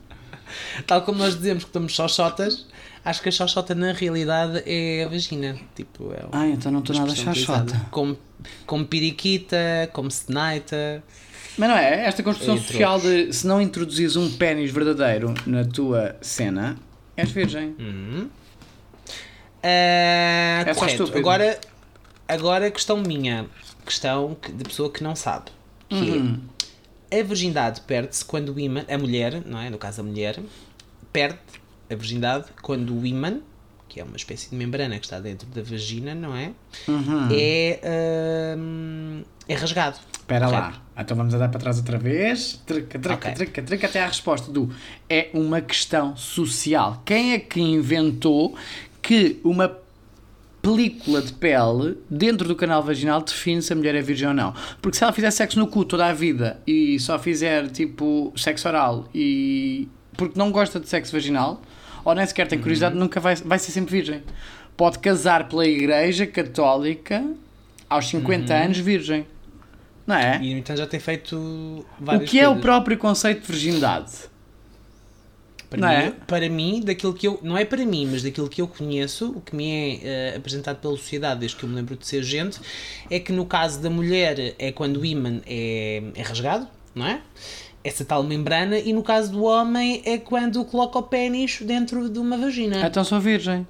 Tal como nós dizemos que estamos xoxotas, acho que a xoxota na realidade é a vagina. Tipo, é Ai, então não estou nada xoxota. Como, como periquita, como senaita. Mas não é? Esta construção Entre social de se não introduzires um pênis verdadeiro na tua cena, és virgem. Hum. É só correto. Agora, agora questão minha, questão que- de pessoa que não sabe, que Uhum. é a virgindade perde-se quando o imã, a mulher, não é? No caso a mulher, perde a virgindade quando o ímã, que é uma espécie de membrana que está dentro da vagina, não é? Uhum. É, hum, é rasgado. Espera lá. Então vamos andar para trás outra vez. Trica, trica, Ok. trica, trica, até à resposta do é uma questão social. Quem é que inventou que uma película de pele dentro do canal vaginal define se a mulher é virgem ou não? Porque se ela fizer sexo no cu toda a vida e só fizer tipo sexo oral e porque não gosta de sexo vaginal ou nem sequer tem curiosidade, nunca vai, vai ser sempre virgem. Pode casar pela igreja católica aos 50 anos virgem. Não é? E então já tem feito O várias que é o coisas. próprio conceito de virgindade? Para, Não mim, é? para mim, daquilo que eu. Não é para mim, mas daquilo que eu conheço, o que me é eh, apresentado pela sociedade desde que eu me lembro de ser gente, é que no caso da mulher é quando o ímã é, é rasgado, não é? Essa tal membrana, e no caso do homem é quando coloca o pênis dentro de uma vagina. Então sou virgem.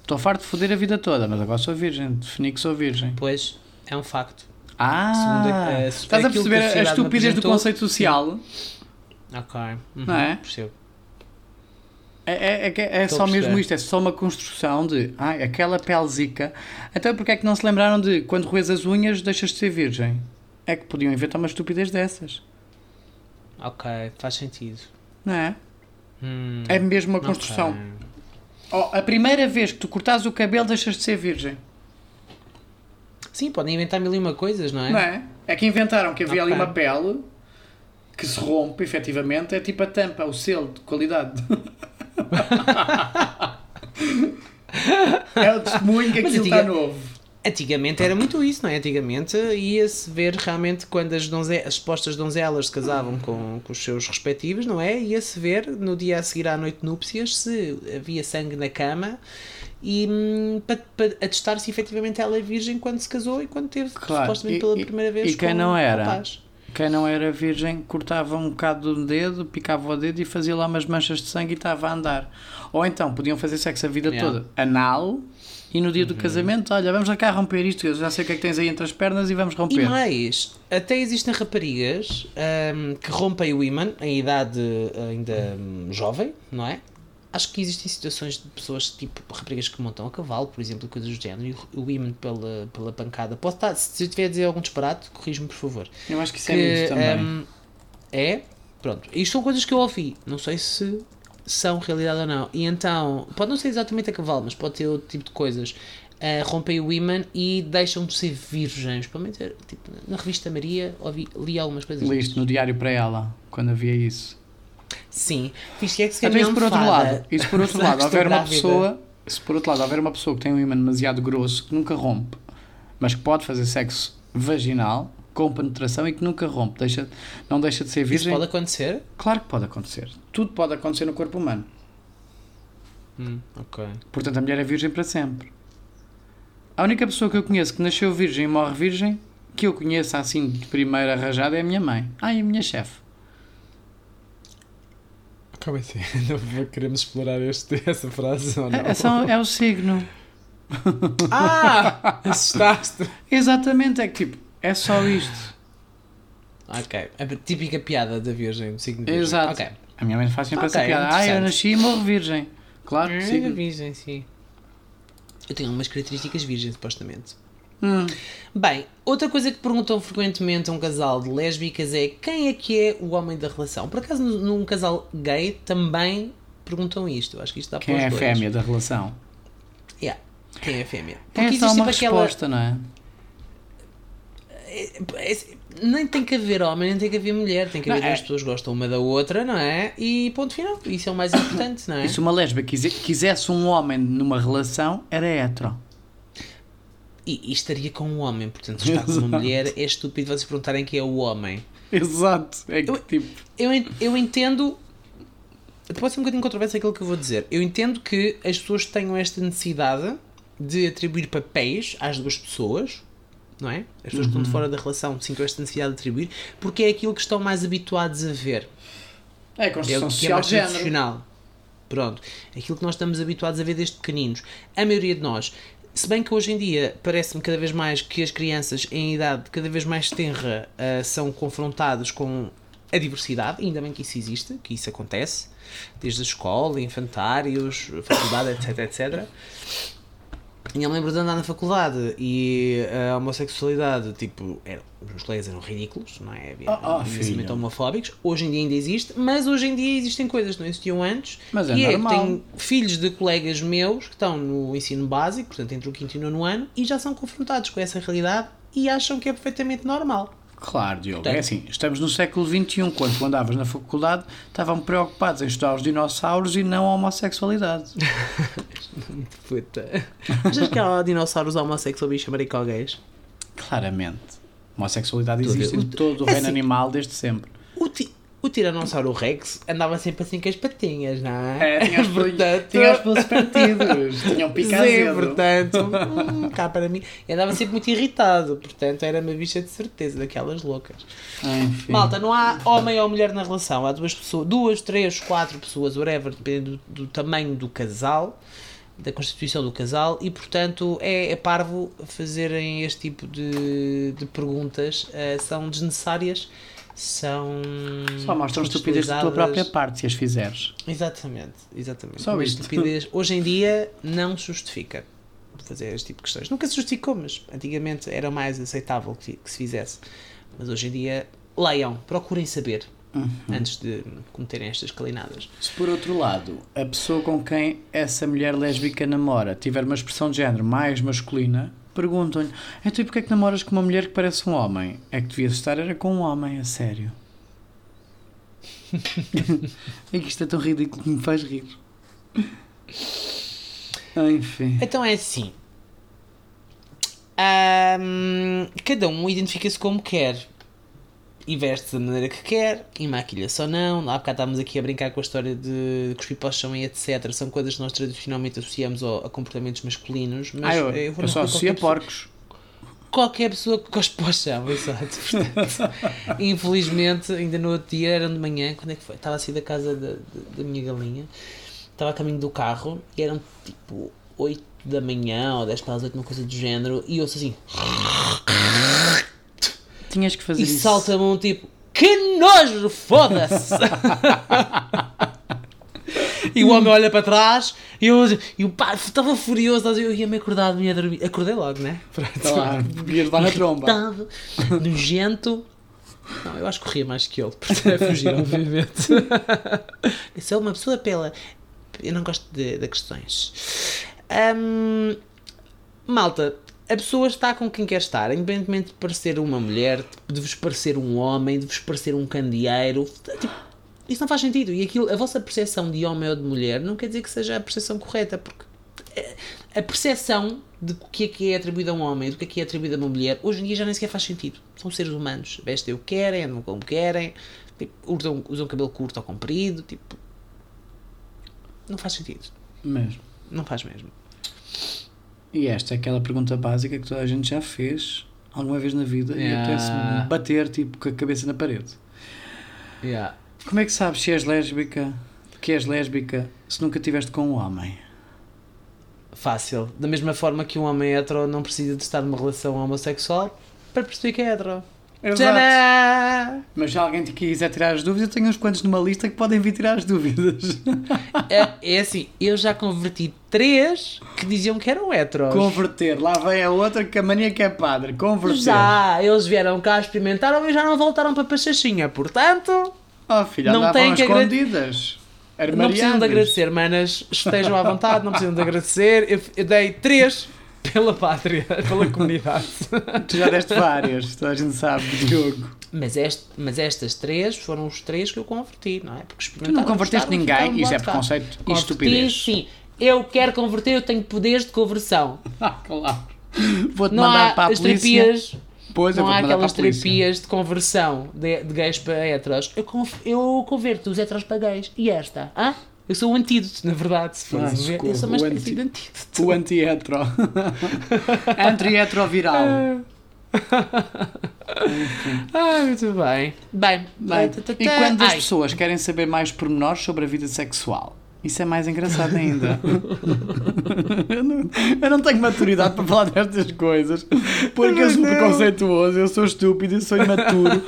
Estou farto de foder a vida toda, mas agora sou virgem. Defini que sou virgem. Pois, é um facto. Ah! A- a- estás a perceber a estupidez do conceito social? Ok. Uhum, Não é? Percebo. É, é, é, é só mesmo perceber. isto, é só uma construção de ai, aquela pelzica. Então porque é que não se lembraram de quando roes as unhas deixas de ser virgem? É que podiam inventar uma estupidez dessas, Ok, faz sentido. não é? Hum, É mesmo uma construção. ok. Oh, a primeira vez que tu cortares o cabelo deixas de ser virgem. Sim, podem inventar mil e uma coisas, não é? Não é? É que inventaram que havia ali Ok. uma pele que se rompe, efetivamente, é tipo a tampa, o selo de qualidade. [laughs] é o testemunho que Mas aquilo está novo. Antigamente era muito isso, não é? Antigamente ia-se ver realmente quando as, donze... as supostas donzelas se casavam com, com os seus respectivos, não é? Ia-se ver no dia a seguir à noite de núpcias se havia sangue na cama e hum, para, para atestar se efetivamente ela é virgem quando se casou e quando teve Claro, supostamente e- pela e- primeira vez e quem não era? Quem não era virgem cortava um bocado do dedo, picava o dedo e fazia lá umas manchas de sangue e estava a andar. Ou então podiam fazer sexo a vida Yeah. toda anal e no dia do casamento, olha, vamos cá romper isto, eu já sei o que é que tens aí entre as pernas e vamos E romper. mais, até existem raparigas ahm, que rompem o ímã em idade ainda hum, jovem, não é? Acho que existem situações de pessoas, tipo raparigas que montam a cavalo, por exemplo, e coisas do género, e o- ímã pela, pela pancada. Posso estar, se eu estiver a dizer algum disparate, corrijo-me, por favor. Eu acho que isso Que, é muito também. hum, é? Pronto. Isto são coisas que eu ouvi. Não sei se são realidade ou não. E então, pode não ser exatamente a cavalo, mas pode ter outro tipo de coisas. Uh, rompem o ímã e deixam de ser virgens. Pelo menos, era, tipo, na revista Maria, ouvi, li algumas coisas. Li isto no diário para ela, quando havia isso. Sim. Isto é que se Até ganha isso por outro [laughs] lado, isso por outro lado, houver uma pessoa, se por outro lado houver uma pessoa que tem um ímã demasiado grosso, que nunca rompe, mas que pode fazer sexo vaginal com penetração e que nunca rompe, deixa, não deixa de ser Isso virgem, pode acontecer? claro que pode acontecer. Tudo pode acontecer no corpo humano. Hum, ok. Portanto, a mulher é virgem para sempre. A única pessoa que eu conheço que nasceu virgem e morre virgem, que eu conheça assim de primeira rajada, é a minha mãe. Ah, e a minha chefe. Como assim? [laughs] Não queremos explorar este, essa frase ou É, é só- é o signo. [laughs] Ah! Assustaste! Exatamente, é que tipo, é só isto. Ok. A típica piada da virgem, do signo virgem. Exato. Ok. A minha mãe faz sempre Ok, essa piada. Ah, eu nasci e morro virgem. Claro, Ah, signo. virgem, sim. Eu tenho umas características virgens, supostamente. Hum. Bem, outra coisa que perguntam frequentemente a um casal de lésbicas é quem é que é o homem da relação? Por acaso, num casal gay também perguntam isto. Eu acho que isto dá Quem para é a fêmea da relação? Yeah. Quem é a fêmea? É Porque só existe uma sempre aquela. resposta, não é? É- é- nem tem que haver homem, nem tem que haver mulher. Tem que Não, haver é- duas pessoas que gostam uma da outra, não é? E ponto final. Isso é o mais importante, não é? E se uma lésbica quise- quisesse um homem numa relação, era hetero. E, e estaria com um homem, portanto, se está com uma [laughs] mulher, é estúpido vocês perguntarem quem é o homem. Exato. É que Eu- tipo. Eu, eu entendo. Pode ser um bocadinho controverso aquilo que eu vou dizer. Eu entendo que as pessoas tenham esta necessidade de atribuir papéis às duas pessoas, não é? As pessoas que estão de fora da relação sintam esta necessidade de atribuir, porque é aquilo que estão mais habituados a ver. É a É construção o que é social género. tradicional. Pronto. Aquilo que nós estamos habituados a ver desde pequeninos. A maioria de nós. Se bem que hoje em dia parece-me cada vez mais que as crianças em idade cada vez mais tenra ah, são confrontadas com a diversidade, ainda bem que isso existe, que isso acontece, desde a escola, infantários, faculdade, etc, etc. E eu me lembro de andar na faculdade e a homossexualidade, tipo, era, os meus colegas eram ridículos, não é? Havia Oh, oh, homofóbicos. Hoje em dia ainda existe, mas hoje em dia existem coisas que não existiam antes. Mas é e normal. é que tenho filhos de colegas meus que estão no ensino básico, portanto entre o quinto e o nono ano, e já são confrontados com essa realidade e acham que é perfeitamente normal. Claro, Diogo. Portanto- É assim, estamos no século XXI. Quando tu andavas na faculdade, estavam preocupados em estudar os dinossauros e não a homossexualidade. [laughs] Puta. Achas que há dinossauros homossexuais bicho gays? Claramente. Homossexualidade Tudo. existe em O- todo o é reino assim. animal desde sempre. O, ti, o Tiranossauro Rex andava sempre assim com as patinhas, não é? É, tinha [laughs] os, Portanto- tinha os pelos partidos, tinha um Sim, picazedo. portanto, hum, cá para mim. E andava sempre muito irritado, portanto era uma bicha de certeza, daquelas loucas. Enfim. Malta, não há homem ou mulher na relação, há duas pessoas, duas, três, quatro pessoas, whatever, dependendo do, do tamanho do casal, da constituição do casal, e portanto é, é parvo fazerem este tipo de, de perguntas, eh, são desnecessárias, são. Só mostram estupidez da tua própria parte se as fizeres. Exatamente, exatamente. Só Uma isto. estupidez [laughs] hoje em dia não se justifica fazer este tipo de questões. Nunca se justificou, mas antigamente era mais aceitável que, que se fizesse. Mas hoje em dia, leiam, procurem saber Uhum. antes de cometerem estas calinadas. Se por outro lado, a pessoa com quem essa mulher lésbica namora tiver uma expressão de género mais masculina, perguntam-lhe: então e porquê é que namoras com uma mulher que parece um homem? É que devias estar era com um homem, a sério. [laughs] é que isto é tão ridículo que me faz rir. Enfim. Então é assim. Ahm, cada um identifica-se como quer. E veste da maneira que quer, e maquilha-se ou não. Há bocado estávamos aqui a brincar com a história de cuspir para o chão e etc. São coisas que nós tradicionalmente associamos ao- a comportamentos masculinos. Mas ah, eu, vou eu não só associo a porcos. qualquer pessoa que cospe para o chão, [laughs] exato. Portanto, infelizmente, ainda no outro dia, eram de manhã, quando é que foi? Estava assim da casa da, da, da minha galinha, estava a caminho do carro e eram tipo 8 da manhã ou 10 para as 8, uma coisa do género, e ouço assim, Tinhas que fazer e isso. salta-me um tipo, que nojo, foda-se! [laughs] E o homem olha para trás e eu, e o pá estava furioso, eu ia-me acordar, me ia dormir. Acordei logo, né? Pronto. Claro, ias levar na tromba. Irritado, nojento. Não, eu acho que corria mais que ele, porque é fugir, obviamente. [laughs] Eu sou uma pessoa pela. Eu não gosto de, de questões. Hum, malta, a pessoa está com quem quer estar, independentemente de parecer uma mulher, de vos parecer um homem, de vos parecer um candeeiro. Tipo, isso não faz sentido. E aquilo, a vossa percepção de homem ou de mulher não quer dizer que seja a percepção correta, porque eh, a percepção de o que é que é atribuído a um homem do que é que é atribuído a uma mulher, hoje em dia já nem sequer faz sentido. São seres humanos, vestem o que querem, andam como querem, tipo, usam, usam cabelo curto ou comprido, tipo. Não faz sentido. Mesmo. Não faz mesmo. E esta é aquela pergunta básica que toda a gente já fez alguma vez na vida e Yeah. apetece-me bater tipo com a cabeça na parede. Yeah. Como é que sabes se és lésbica, que és lésbica, se nunca estiveste com um homem? Fácil. Da mesma forma que um homem hetero não precisa de estar numa relação homossexual para perceber que é hetero. Tcharam! Mas se alguém te quiser tirar as dúvidas, eu tenho uns quantos numa lista que podem vir tirar as dúvidas. É, é assim, eu já converti três que diziam que eram heteros. Converter, lá vem a outra que a mania que é padre. Converter. Já, eles vieram cá, experimentaram e já não voltaram para Pachachinha. Portanto, Oh filha, Não têm que escondidas. não precisam de agradecer, manas. Estejam à vontade, não precisam de agradecer. Eu, eu dei três pela pátria, [laughs] pela comunidade. [laughs] Tu já deste várias, toda a gente sabe, Diogo. Mas, este, mas estas três foram os três que eu converti, não é? Porque Tu não converteste ninguém, isto é preconceito e estupidez. sim. Eu quero converter, eu tenho poderes de conversão. [laughs] Ah, claro. Vou-te mandar há para a as polícia. terapias. Pois, eu não há vou-te mandar para aquelas a polícia. terapias de conversão de, de gays para heteros. Eu, conf- eu converto os heteros para gays. E esta? Hã? Eu sou o antídoto, na verdade. Se fores Ah, ver. eu sou uma espécie anti- de antídoto. O anti-hetero. [laughs] Anti-heteroviral. [laughs] Ah, muito bem. Bem, Bem, tá, e quando as pessoas querem saber mais pormenores sobre a vida sexual? Isso é mais engraçado ainda. [laughs] eu, não, eu não tenho maturidade para falar destas coisas, porque eu sou preconceituoso, eu sou estúpido, eu sou imaturo.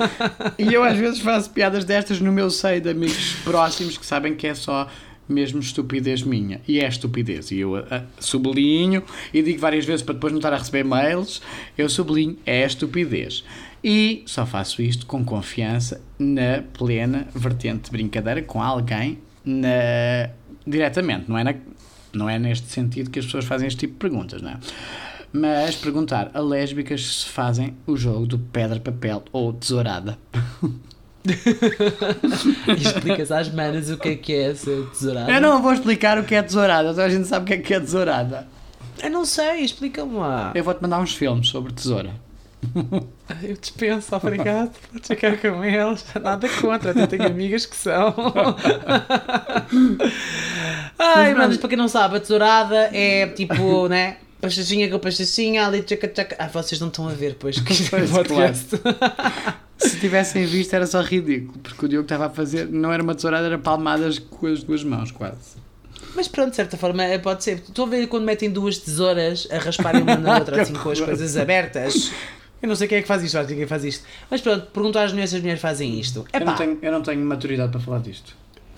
e eu às vezes faço piadas destas no meu seio de amigos próximos que sabem que é só mesmo estupidez minha. E é estupidez. E eu ah, sublinho e digo várias vezes para depois não estar a receber mails. Eu sublinho, é estupidez. E só faço isto com confiança na plena vertente de brincadeira com alguém na... diretamente, não é, na... não é neste sentido que as pessoas fazem este tipo de perguntas, não é? Mas perguntar a lésbicas se fazem o jogo do pedra, papel ou tesourada. [laughs] Explicas às manas o que é que é ser tesourado. Eu não vou explicar o que é tesourada, toda a gente sabe o que é que é tesourada. Eu não sei, explica-me lá. Eu vou-te mandar uns filmes sobre tesoura. [laughs] Eu dispenso, obrigado. Podes ficar com eles. Nada contra, até tenho amigas que são. [laughs] Ai, mas para quem não sabe, a tesourada é tipo, [laughs] né? Pachachinha com pachachinha, ali tchaca tchaca. Ah, vocês não estão a ver, pois, que Pois, [laughs] podcast. [laughs] Se tivessem visto era só ridículo, porque o Diogo estava a fazer, não era uma tesourada, era palmadas com as duas mãos, quase. Mas pronto, de certa forma é, pode ser. Estou a ver quando metem duas tesouras a rasparem uma na outra, assim com as coisas abertas. Eu não sei quem é que faz isto, acho que quem faz isto. Mas pronto, perguntar às mulheres se as mulheres fazem isto. Eu não, tenho, eu não tenho maturidade para falar disto.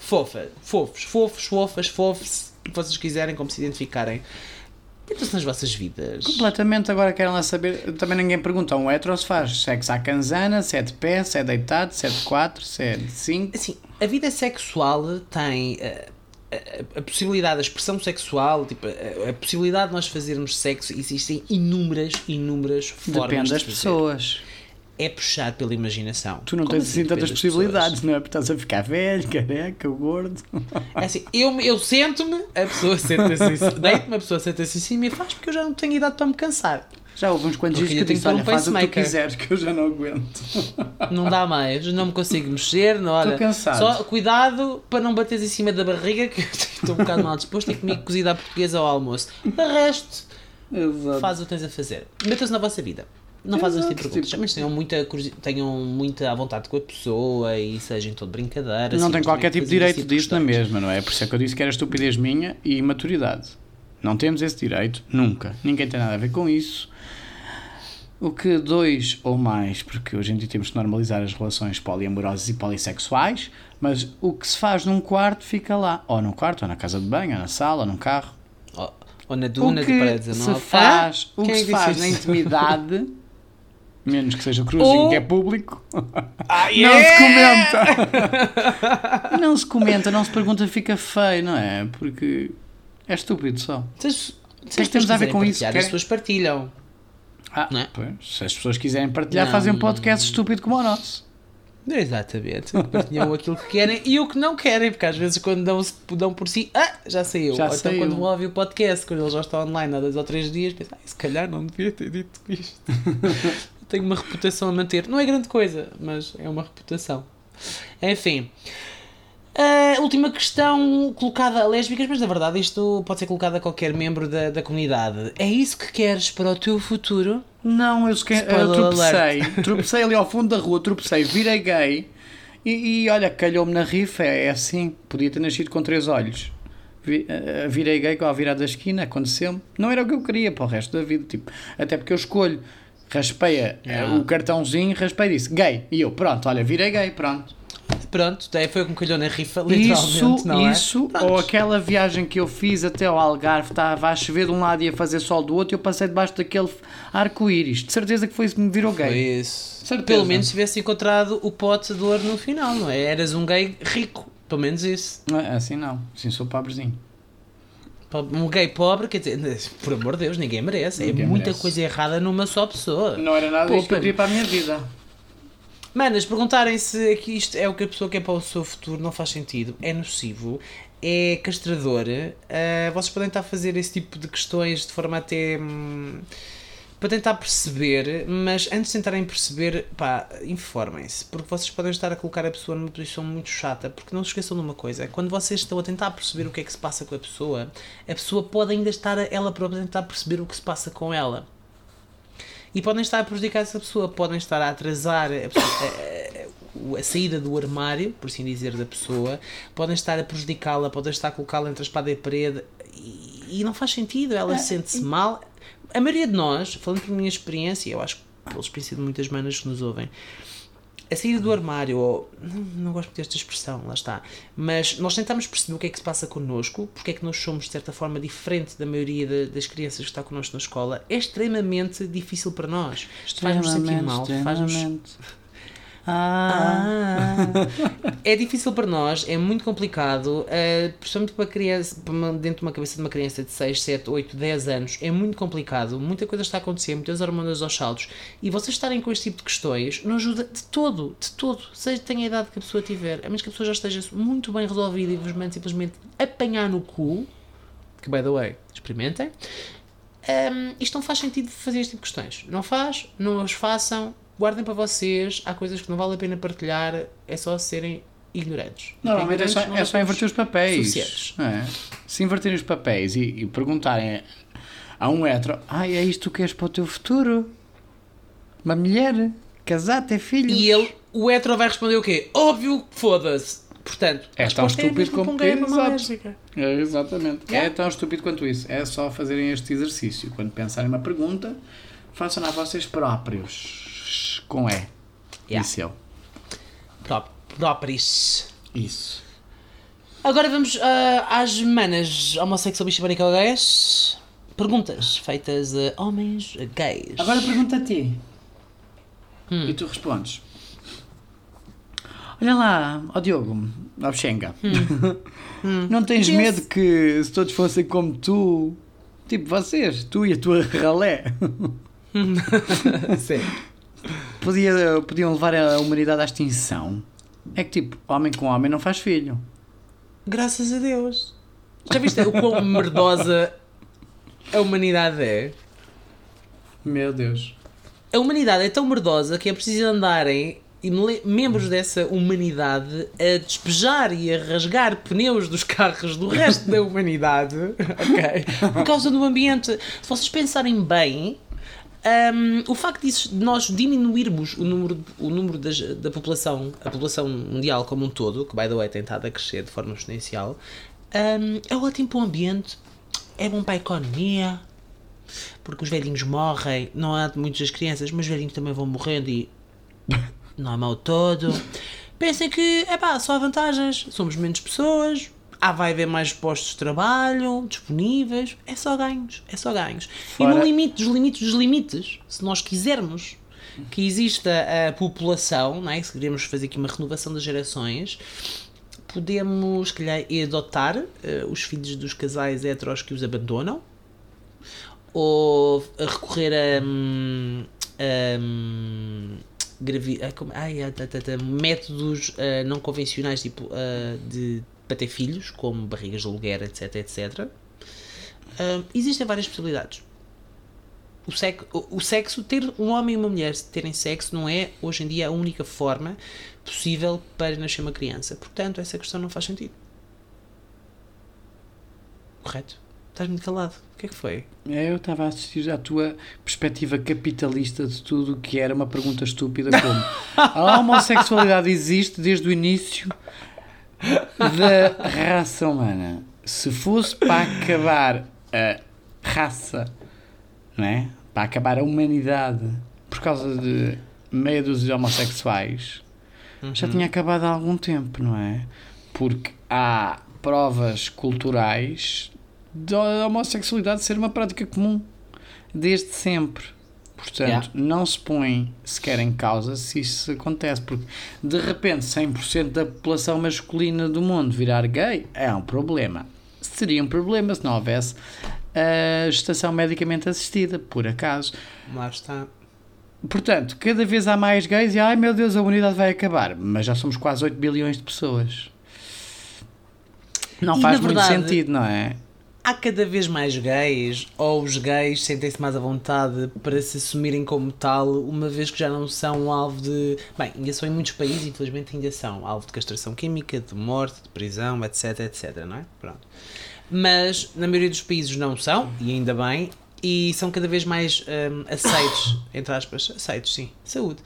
Fofa, fofos, fofos, fofas, fofos, o que vocês quiserem, como se identificarem. Metam-se nas vossas vidas. Completamente, agora querem lá saber. Também ninguém pergunta. Um hetero se faz sexo à canzana, se é de pé, se é deitado, se é de 4, se é de 5. Assim, a vida sexual tem eh, a, a possibilidade, a expressão sexual, tipo, a, a possibilidade de nós fazermos sexo, existem inúmeras, inúmeras formas Depende de das fazer. pessoas. É puxar pela imaginação. Tu não Como tens assim depende tantas possibilidades, não é? Porque estás a ficar velho, careca, gordo. pessoas? É assim, eu, eu sento-me, a pessoa senta-se em cima, deito-me, a pessoa senta-se em cima e faz porque eu já não tenho idade para me cansar. Já houve uns quantos dias que eu disse: que ter um olha, faz o que tu pacemaker." quiseres, que eu já não aguento. Não dá mais, não me consigo mexer, não, olha. cansado. Só cuidado para não bateres em cima da barriga, que [laughs] estou um bocado mal disposto e comigo cozida à portuguesa ao almoço. De resto, Exato. faz o que tens a fazer. Metam-se na vossa vida. Não fazem esse tipo de perguntas. tipo- Mas tenham muita, tenham muita à vontade com a pessoa e sejam todo brincadeira. não tem simplesmente qualquer tipo de direito tipo disso na mesma, não é? Por isso é que eu disse que era estupidez minha e imaturidade. Não temos esse direito, nunca. Ninguém tem nada a ver com isso. O que dois ou mais, porque hoje em dia temos que normalizar as relações poliamorosas e polissexuais, mas o que se faz num quarto fica lá. Ou num quarto, ou na casa de banho, ou na sala, ou num carro. Ou, ou na duna de que parede se 19. faz, Hã? o que se faz na intimidade, [laughs] [laughs] menos que seja cruzinho, Ou- que é público, [laughs] Ah, não se comenta. [laughs] não se comenta, não se pergunta, fica feio, não é? Porque é estúpido só. Se, se que as temos a ver pessoas com isso? As pessoas partilham. Ah, Não é? pois, se as pessoas quiserem partilhar, Não. fazem um podcast estúpido como o nosso. Exatamente. Partilham aquilo que querem e o que não querem, porque às vezes quando dão, dão por si, ah, já saiu. Já ou então saiu. quando ouvir o podcast, quando ele já está online há dois ou três dias, pensam, ah, se calhar não devia ter dito isto. [laughs] Tenho uma reputação a manter. Não é grande coisa, mas é uma reputação. Enfim. A última questão colocada a lésbicas, mas na verdade isto pode ser colocado a qualquer membro da, da comunidade. É isso que queres para o teu futuro? Não, eu, esque... eu tropecei. Tropecei ali ao fundo da rua, tropecei, virei gay e, e olha, calhou-me na rifa, é, é assim. Podia ter nascido com três olhos. Eh, virei gay ao virar da esquina, aconteceu-me. Não era o que eu queria para o resto da vida, tipo, até porque eu escolho. Raspei a- Yeah. o cartãozinho, raspei e disse gay. E eu, pronto, olha, virei gay, pronto. Pronto, daí foi o que me calhou na rifa, literalmente, Isso, não é? isso ou aquela viagem que eu fiz até ao Algarve, estava a chover de um lado e a fazer sol do outro, e eu passei debaixo daquele arco-íris. De certeza que foi isso que me virou Foi gay. isso. Certeza. Pelo menos tivesse encontrado o pote de ouro no final, não é? Eras um gay rico, pelo menos isso. Não é assim não, assim sou pobrezinho. Um gay pobre, quer dizer, [laughs] por amor de Deus, ninguém merece. Ninguém é muita merece. coisa errada numa só pessoa. Não era nada disto que eu queria para a minha vida. Manas, perguntarem se aqui isto é o que a pessoa quer para o seu futuro não faz sentido, é nocivo, é castrador. ah, vocês podem estar a fazer esse tipo de questões de forma até. hum, para tentar perceber, mas antes de tentarem perceber, pá, informem-se, porque vocês podem estar a colocar a pessoa numa posição muito chata, porque não se esqueçam de uma coisa, quando vocês estão a tentar perceber o que é que se passa com a pessoa, a pessoa pode ainda estar a ela própria a tentar perceber o que se passa com ela. E podem estar a prejudicar essa pessoa, podem estar a atrasar a, pessoa- a- a- a saída do armário, por assim dizer, da pessoa, podem estar a prejudicá-la, podem estar a colocá-la entre a espada e a parede, e, e não faz sentido, ela sente-se mal. A maioria de nós, falando por minha experiência, eu acho que pela experiência de muitas manas que nos ouvem, a saída do armário, ou não, gosto muito desta expressão, lá está, mas nós tentamos perceber o que é que se passa connosco, porque é que nós somos de certa forma diferente da maioria da- das crianças que está connosco na escola, é extremamente difícil para nós. Faz-nos sentir mal, faz-nos. Ah. Ah, é difícil para nós, é muito complicado, uh, principalmente para criança, dentro de uma cabeça de uma criança de 6, 7, 8, 10 anos, é muito complicado, muita coisa está a acontecer, muitas hormonas aos saltos, e vocês estarem com este tipo de questões não ajuda de todo, de todo, seja tenha a idade que a pessoa tiver, a menos que a pessoa já esteja muito bem resolvida e vos mande simplesmente apanhar no cu, que by the way, experimentem. Um, isto não faz sentido fazer este tipo de questões. Não faz, não as façam, guardem para vocês. Há coisas que não vale a pena partilhar, é só serem ignorantes. Normalmente é só, é só inverter os papéis. é? Se inverterem os papéis e, e perguntarem a um hétero: Ai, é isto que queres para o teu futuro? Uma mulher? Casar, ter filhos? E ele, o hetero vai responder o quê? Óbvio, foda-se. Portanto, É tão estúpido como um exato. É, exatamente. Yeah. É tão estúpido quanto isso. É só fazerem este exercício. Quando pensarem uma pergunta, façam-na a vocês próprios. Com E. Yeah. Isso eu. Pró- Próprios. Isso. Agora vamos ah, às manas homossexual bichabanica gays. Perguntas feitas a homens gays. Agora pergunta a ti. Hum. E tu respondes. Olha lá, ó Diogo, ó Xenga. [laughs] Não tens Yes. medo que se todos fossem como tu, tipo vocês, tu e a tua ralé, [laughs] Sim. Podia, podiam levar a humanidade à extinção? É que tipo, homem com homem não faz filho. Graças a Deus. Já viste o quão merdosa a humanidade é? Meu Deus. A humanidade é tão merdosa que é preciso andarem e membros dessa humanidade a despejar e a rasgar pneus dos carros do resto da humanidade, [laughs] ok? Por causa do ambiente. Se vocês pensarem bem, Um, o facto de nós diminuirmos o número, o número das, da população, a população mundial como um todo, que by the way tem estado a crescer de forma exponencial, um, é ótimo para o ambiente, é bom para a economia, porque os velhinhos morrem, não há muitas crianças, mas os velhinhos também vão morrendo e [laughs] não é mau todo. Pensem que, é pá, só há vantagens, somos menos pessoas, ah, vai haver mais postos de trabalho disponíveis, é só ganhos, é só ganhos. Fora- E no limite dos limites dos limites, se nós quisermos que exista a população, não é? se queremos fazer aqui uma renovação das gerações, podemos, se calhar, adotar eh, os filhos dos casais heteros que os abandonam, ou a recorrer a, a, hum, gravi- ai, métodos ah, não convencionais tipo ah, de para ter filhos, como barrigas de aluguer, etc, etc. Ah, existem várias possibilidades. O sexo, o sexo, ter um homem e uma mulher terem sexo não é hoje em dia a única forma possível para nascer uma criança. Portanto, essa questão não faz sentido. Correto? Estás muito calado. O que é que foi? É, Eu estava a assistir à tua perspectiva capitalista de tudo, que era uma pergunta estúpida como [laughs] a homossexualidade existe desde o início da raça humana. Se fosse para acabar a raça, não é? Para acabar a humanidade por causa de meia dúzia de homossexuais, já tinha acabado há algum tempo, não é? Porque há provas culturais da homossexualidade ser uma prática comum desde sempre. Portanto, Yeah. não se põe sequer em causa se isso acontece, porque de repente 100% da população masculina do mundo virar gay é um problema. Seria um problema se não houvesse a gestação medicamente assistida, por acaso. Lá está. Portanto, cada vez há mais gays e ai meu Deus, a humanidade vai acabar. Mas já somos quase 8 bilhões de pessoas. Não E, faz muito verdade, sentido, não é? Há cada vez mais gays, ou os gays sentem-se mais à vontade para se assumirem como tal, uma vez que já não são alvo de. Bem, ainda são em muitos países, infelizmente, ainda são alvo de castração química, de morte, de prisão, etc, etc, não é? Pronto. Mas na maioria dos países não são, e ainda bem, e são cada vez mais hum, aceitos, entre aspas, aceitos, sim, saúde,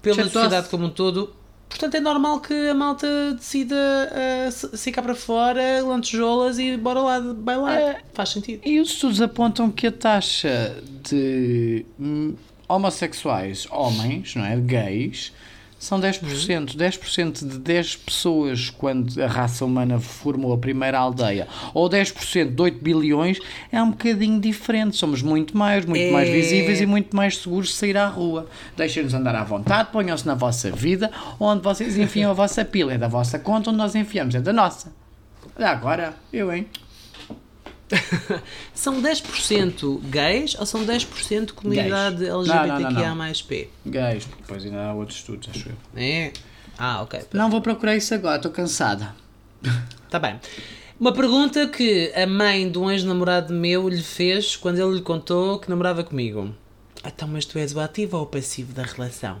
pela sociedade como um todo. Portanto, é normal que a malta decida uh, se- cá para fora, lantejoulas e bora lá bailar. É. Faz sentido. E os estudos apontam que a taxa de hum, homossexuais, homens, não é? Gays, são 10%. 10% de 10 pessoas quando a raça humana formou a primeira aldeia, ou 10% de 8 bilhões, é um bocadinho diferente. Somos muito mais, muito É. mais visíveis e muito mais seguros de sair à rua. Deixem-nos andar à vontade, ponham-se na vossa vida, onde vocês enfiam a vossa pila. É da vossa conta, onde nós enfiamos, é da nossa. Agora, eu, hein? [laughs] São 10% gays ou são 10% comunidade. LGBTQIA mais P? Gays, porque depois ainda há outros estudos, acho eu. É? Ah, ok. Não vou procurar isso agora, estou cansada. Tá bem. Uma pergunta que a mãe de um ex-namorado meu lhe fez quando ele lhe contou que namorava comigo. Então, mas tu és o ativo ou o passivo da relação?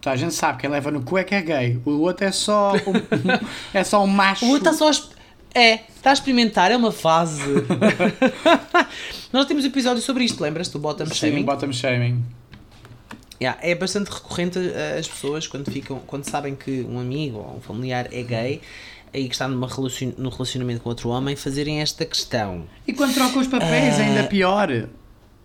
Então, a gente sabe, quem leva no cu é que é gay. O outro é só um, [laughs] é só um macho. O outro está só É, está a experimentar, é uma fase. [laughs] Nós temos um episódio sobre isto, lembras-te do bottom Sim, shaming? bottom shaming. Yeah, é bastante recorrente uh, as pessoas quando ficam quando sabem que um amigo ou um familiar é gay e que está numa relacion, num relacionamento com outro homem fazerem esta questão. E quando trocam os papéis, é ainda pior.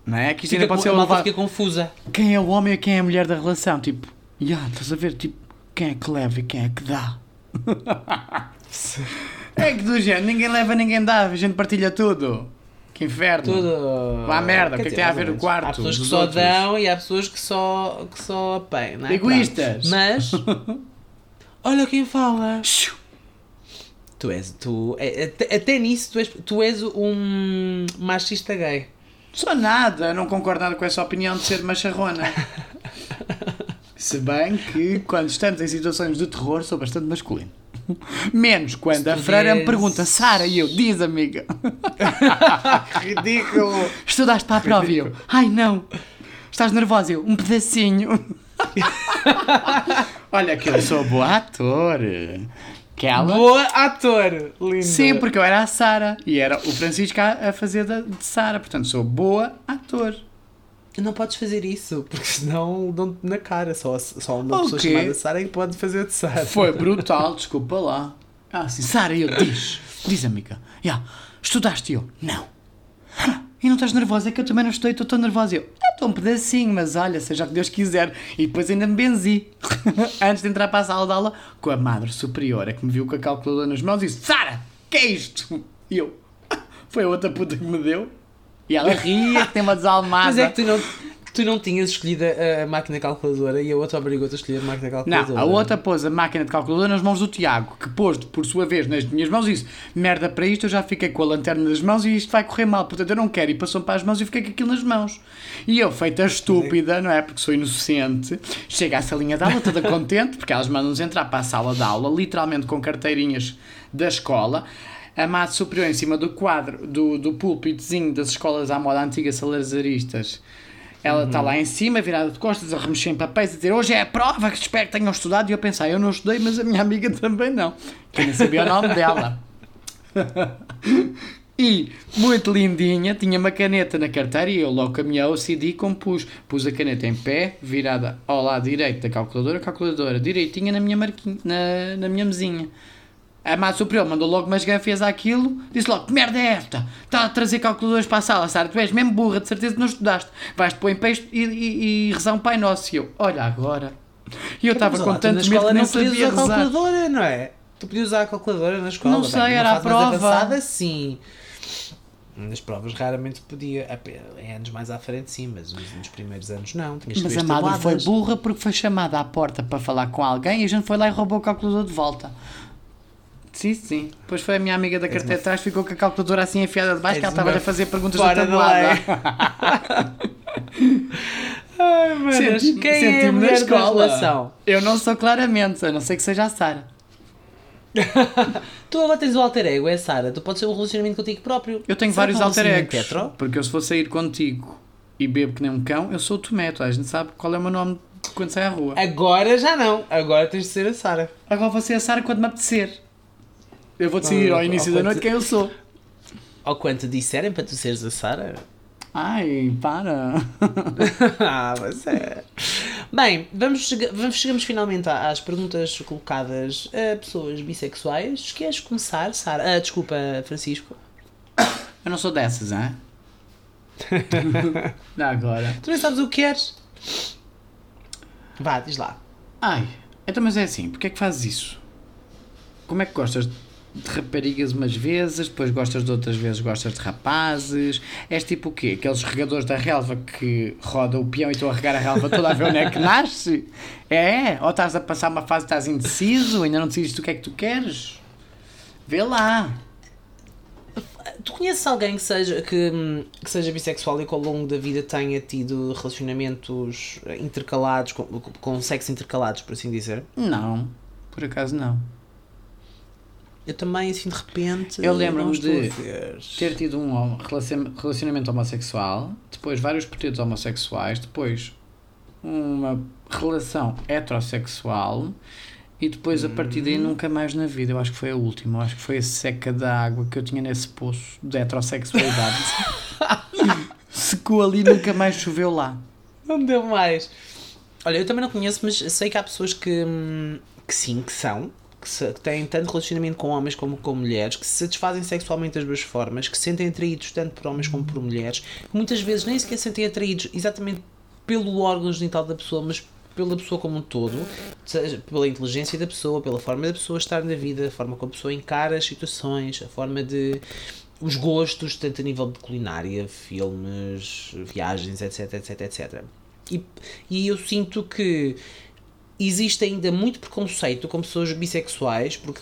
Não é? Que isto ainda pode ser a malta levado. fica confusa. Quem é o homem e quem é a mulher da relação? Tipo, yeah, estás a ver? Tipo, quem é que leva e quem é que dá? [laughs] é que do género, ninguém leva, ninguém dá, a gente partilha tudo. Que inferno. Tudo. Vá merda, o que é que tem a ver o quarto Há pessoas que só outros? dão e há pessoas que só, que só apanham, não é? Egoístas. Mas. [laughs] Olha quem fala. Tu és. Tu, é- até, até nisso tu és, tu és um machista gay. Só nada, não concordo nada com essa opinião de ser macharrona. [laughs] Se bem que quando estamos em situações de terror sou bastante masculino. Menos quando a freira me pergunta, Sara, e eu, diz amiga. [laughs] Ridículo! Estudaste para a prova e eu, ai não. Estás nervosa? Eu, um pedacinho. [laughs] Olha que eu sou boa ator. Que ela... Boa ator! Lindo! Sim, porque eu era a Sara e era o Francisco a a fazer da- de Sara, portanto sou boa ator. Não podes fazer isso, porque senão dão-te na cara. Só, só uma O pessoa chamada Sara é que pode fazer de Sara. Foi brutal, desculpa lá. Ah, sim, Sara, eu diz, diz amiga, já, estudaste eu? Não. "Ah, E não estás nervosa? É que eu também não estudei, estou tão nervosa. Eu, "Ah, estou um pedacinho, mas olha, seja o que Deus quiser. E depois ainda me benzi, [laughs] antes de entrar para a sala de aula, com a madre superiora que me viu com a calculadora nas mãos e disse: Sara, que é isto? E eu, "Ah, foi a outra puta que me deu. E ela ria, que tem uma desalmada. Mas é que tu não, tu não tinhas escolhido a, a máquina calculadora e a outra obrigou-te a escolher a máquina calculadora. Não, a outra pôs a máquina de calculadora nas mãos do Tiago, que pôs, por sua vez, nas minhas mãos e disse: merda para isto, eu já fiquei com a lanterna nas mãos e isto vai correr mal, portanto eu não quero. E passou para as mãos e fiquei com aquilo nas mãos. E eu, feita estúpida, não é? Porque sou inocente, chego à salinha de aula toda contente, porque elas mandam-nos entrar para a sala de aula, literalmente com carteirinhas da escola. A mate superior em cima do quadro, do, do púlpitozinho das escolas à moda antiga salazaristas. Ela está lá em cima, virada de costas, a remexer em papéis, a dizer hoje é a prova, que espero que tenham estudado. E eu pensei, eu não estudei, mas a minha amiga [laughs] também não. Que eu nem sabia o nome dela. [laughs] E, muito lindinha, tinha uma caneta na carteira e eu logo caminhei ao CD e compus. Pus a caneta em pé, virada ao lado direito da calculadora, calculadora direitinha na minha marquinha, na, na minha mesinha. A Mata Superior mandou logo umas gafias àquilo, disse logo: Que merda é esta? Está a trazer calculadoras para a sala, Sara, tu és mesmo burra, de certeza que não estudaste. Vais-te pôr em pé e, e, e rezar um Pai Nosso. E eu: Olha agora. E eu estava Mas, com tanto medo que não sabia usar a rezar. calculadora, não é? Tu podias usar a calculadora na escola. Não bem, sei, numa era a prova. avançada, sim. Nas provas raramente podia. Em anos mais à frente, sim, mas nos, primeiros anos não. Tinhas Mas a madre foi burra porque foi chamada à porta para falar com alguém e a gente foi lá e roubou o calculador de volta. Sim, sim. Depois foi a minha amiga da carteira de trás, ficou com a calculadora assim enfiada de baixo, que ela estava uma a fazer perguntas fora da tabuada. [laughs] Ai, mano, Senti- quem é a mulher da relação? Eu não sou claramente, a não ser que seja a Sara. [laughs] Tu agora tens o alter ego, é Sara. Tu podes ter um relacionamento contigo próprio. Eu tenho Será vários é um alter egos. hetero? Porque eu se for sair contigo e bebo que nem um cão, eu sou o Tomé. A gente sabe qual é o meu nome quando sai à rua. Agora já não. Agora tens de ser a Sara. Agora vou ser a Sara quando me apetecer. Eu vou decidir ao início da noite quem eu sou. Ou quanto disserem para tu seres a Sara. Ai, para. [laughs] ah, mas é. Bem, vamos, vamos, chegamos finalmente às perguntas colocadas a pessoas bissexuais. Queres começar, Sara? Ah, desculpa, Francisco. Eu não sou dessas, hein? [laughs] Dá agora. Tu nem sabes o que queres. Vá, diz lá. Ai, então mas é assim, porque é que fazes isso? Como é que gostas de raparigas umas vezes, depois gostas de outras vezes gostas de rapazes? És tipo o quê? Aqueles regadores da relva que rodam o peão e estão a regar a relva toda a ver onde é que nasce? É? Ou estás a passar uma fase estás indeciso, ainda não decidiste o que é que tu queres? Vê lá. Tu conheces alguém que seja, que, que seja bissexual e que ao longo da vida tenha tido relacionamentos intercalados, com, com sexo intercalados, por assim dizer? Não, por acaso não. Eu também, assim, de repente. Eu lembro-me de ter tido um relacionamento homossexual, depois vários períodos homossexuais, depois uma relação heterossexual e depois a partir daí nunca mais na vida. Eu acho que foi a última, eu acho que foi a seca da água que eu tinha nesse poço de heterossexualidade. [laughs] Secou ali e nunca mais choveu lá. Não deu mais. Olha, eu também não conheço, mas sei que há pessoas que, hum, que sim, que são, que, se- que têm tanto relacionamento com homens como com mulheres, que se satisfazem sexualmente das duas formas, que se sentem atraídos tanto por homens como por mulheres, que muitas vezes nem sequer se sentem atraídos exatamente pelo órgão genital da pessoa, mas pela pessoa como um todo, pela inteligência da pessoa, pela forma da pessoa estar na vida, a forma como a pessoa encara as situações, a forma de os gostos, tanto a nível de culinária, filmes, viagens, etc, etc, etc. E, e eu sinto que existe ainda muito preconceito com pessoas bissexuais porque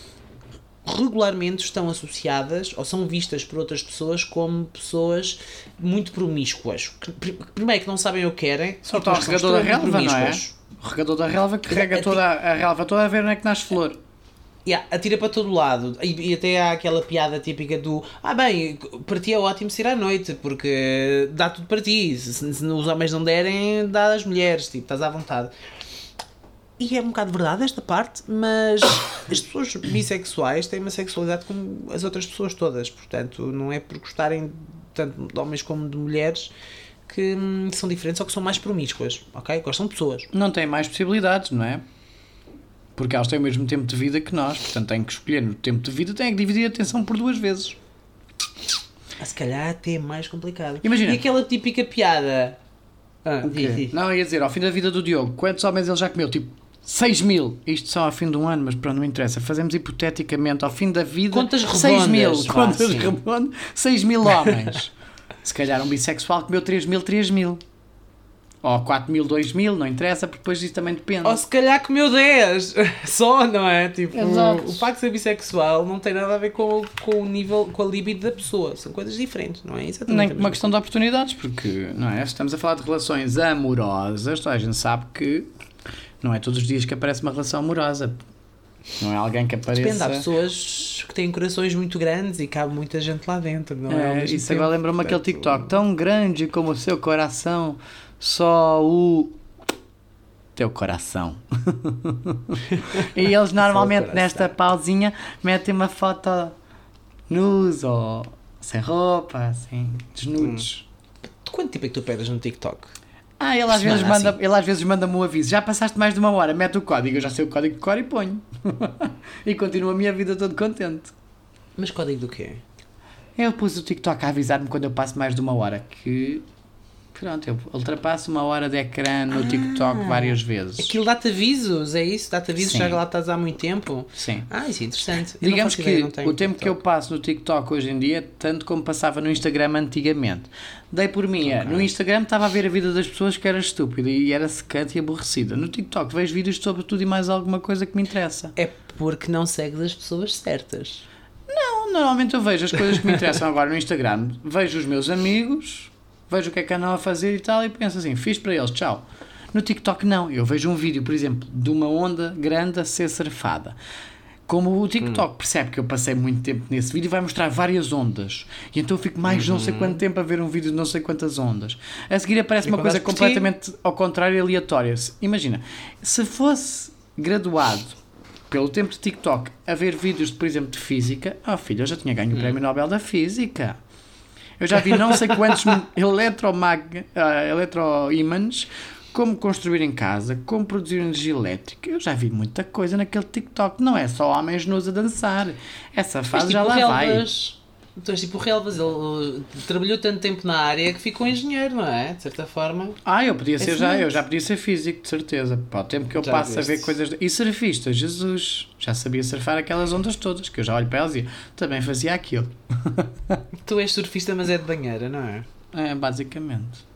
regularmente estão associadas ou são vistas por outras pessoas como pessoas muito promíscuas. Que, pri- Primeiro que não sabem o que querem, Só está o regador da relva, não é? regador da relva que rega toda a, relva toda a ver onde é que nasce flor. Yeah, atira para todo lado. E, e até há aquela piada típica do Ah bem, para ti é ótimo sair à noite, porque dá tudo para ti. Se, se os homens não derem, dá às mulheres, tipo, estás à vontade. E é um bocado verdade esta parte, mas [coughs] as pessoas bissexuais têm uma sexualidade como as outras pessoas todas. Portanto, não é por gostarem tanto de homens como de mulheres que hum, são diferentes ou que são mais promíscuas, ok? Gostam de pessoas. Não têm mais possibilidades, não é? Porque elas têm o mesmo tempo de vida que nós, portanto têm que escolher no tempo de vida, têm que dividir a atenção por duas vezes. Ah, se calhar até é mais complicado. Imagina. E aquela típica piada. Ah, O quê? diz, diz. Não, ia dizer, ao fim da vida do Diogo, quantos homens ele já comeu? Tipo, 6 mil. Isto só ao fim de um ano, mas pronto, não interessa. Fazemos hipoteticamente ao fim da vida. Contas 6 mil. redondas, vá, Contas sim. redondas. 6 mil homens. [laughs] Se calhar um bissexual comeu 3 mil, 3 mil. Ou 4 mil, 2 mil, não interessa, porque depois isso também depende. Ou se calhar comeu 10 [laughs] só, não é? Tipo, Exato. o facto de ser bissexual não tem nada a ver com, com o nível, com a libido da pessoa. São coisas diferentes, não é? Exatamente. Nem a uma questão de oportunidades, porque não é? estamos a falar de relações amorosas, toda a gente sabe que não é todos os dias que aparece uma relação amorosa. Não é alguém que apareça. Depende, há pessoas que têm corações muito grandes e cabe muita gente lá dentro, não é? É, isso tempo, agora lembra-me aquele TikTok tão grande como o seu coração, só o teu coração. [laughs] e eles normalmente nesta pausinha metem uma foto nus ou sem roupa, assim, desnudos. De quanto tempo é que tu perdes no TikTok? Ah, ele às, vezes manda, assim. ele às vezes manda-me um aviso. Já passaste mais de uma hora, mete o código. Eu já sei o código de cor e ponho. [laughs] e continuo a minha vida todo contente. Mas código do quê? Eu pus o TikTok a avisar-me quando eu passo mais de uma hora que. Pronto, eu ultrapasso uma hora de ecrã no TikTok várias vezes. Aquilo dá-te avisos, é isso? Dá-te avisos Sim. já que lá estás há muito tempo? Sim. Ah, isso é interessante. Eu Digamos que ideia, o tempo que eu TikTok. passo no TikTok hoje em dia tanto como passava no Instagram antigamente. Dei por mim, é, no Instagram estava a ver a vida das pessoas que era estúpida e era secante e aborrecida. No TikTok vejo vídeos sobre tudo e mais alguma coisa que me interessa. É porque não segues as pessoas certas. Não, normalmente eu vejo as coisas que me interessam agora no Instagram. Vejo os meus amigos, vejo o que é que andam a fazer e tal, e penso assim, fiz para eles, tchau. No TikTok não, eu vejo um vídeo, por exemplo, de uma onda grande a ser surfada. Como o TikTok percebe que eu passei muito tempo nesse vídeo, vai mostrar várias ondas. E então eu fico mais não sei quanto tempo a ver um vídeo de não sei quantas ondas. A seguir aparece E uma coisa por ti- completamente ao contrário, aleatória. Imagina, se fosse graduado pelo tempo de TikTok a ver vídeos, de, por exemplo, de física, oh filho, eu já tinha ganho o Prémio Nobel da Física. Eu já vi não sei quantos [laughs] eletromag, eletroímãs, como construir em casa, como produzir energia elétrica. Eu já vi muita coisa naquele TikTok. Não é só homens nus a dançar. Essa fase tipo já lá vai. Relvas. Tu és tipo o Relvas, ele trabalhou tanto tempo na área que ficou engenheiro, não é? De certa forma. Ah, eu podia ser já, Excelente. eu já podia ser físico, de certeza. Para o tempo que eu Já passo a viste. ver coisas. de- E surfista, Jesus! Já sabia surfar aquelas ondas todas, que eu já olho para elas e também fazia aquilo. [laughs] Tu és surfista, mas é de banheira, não é? É, basicamente.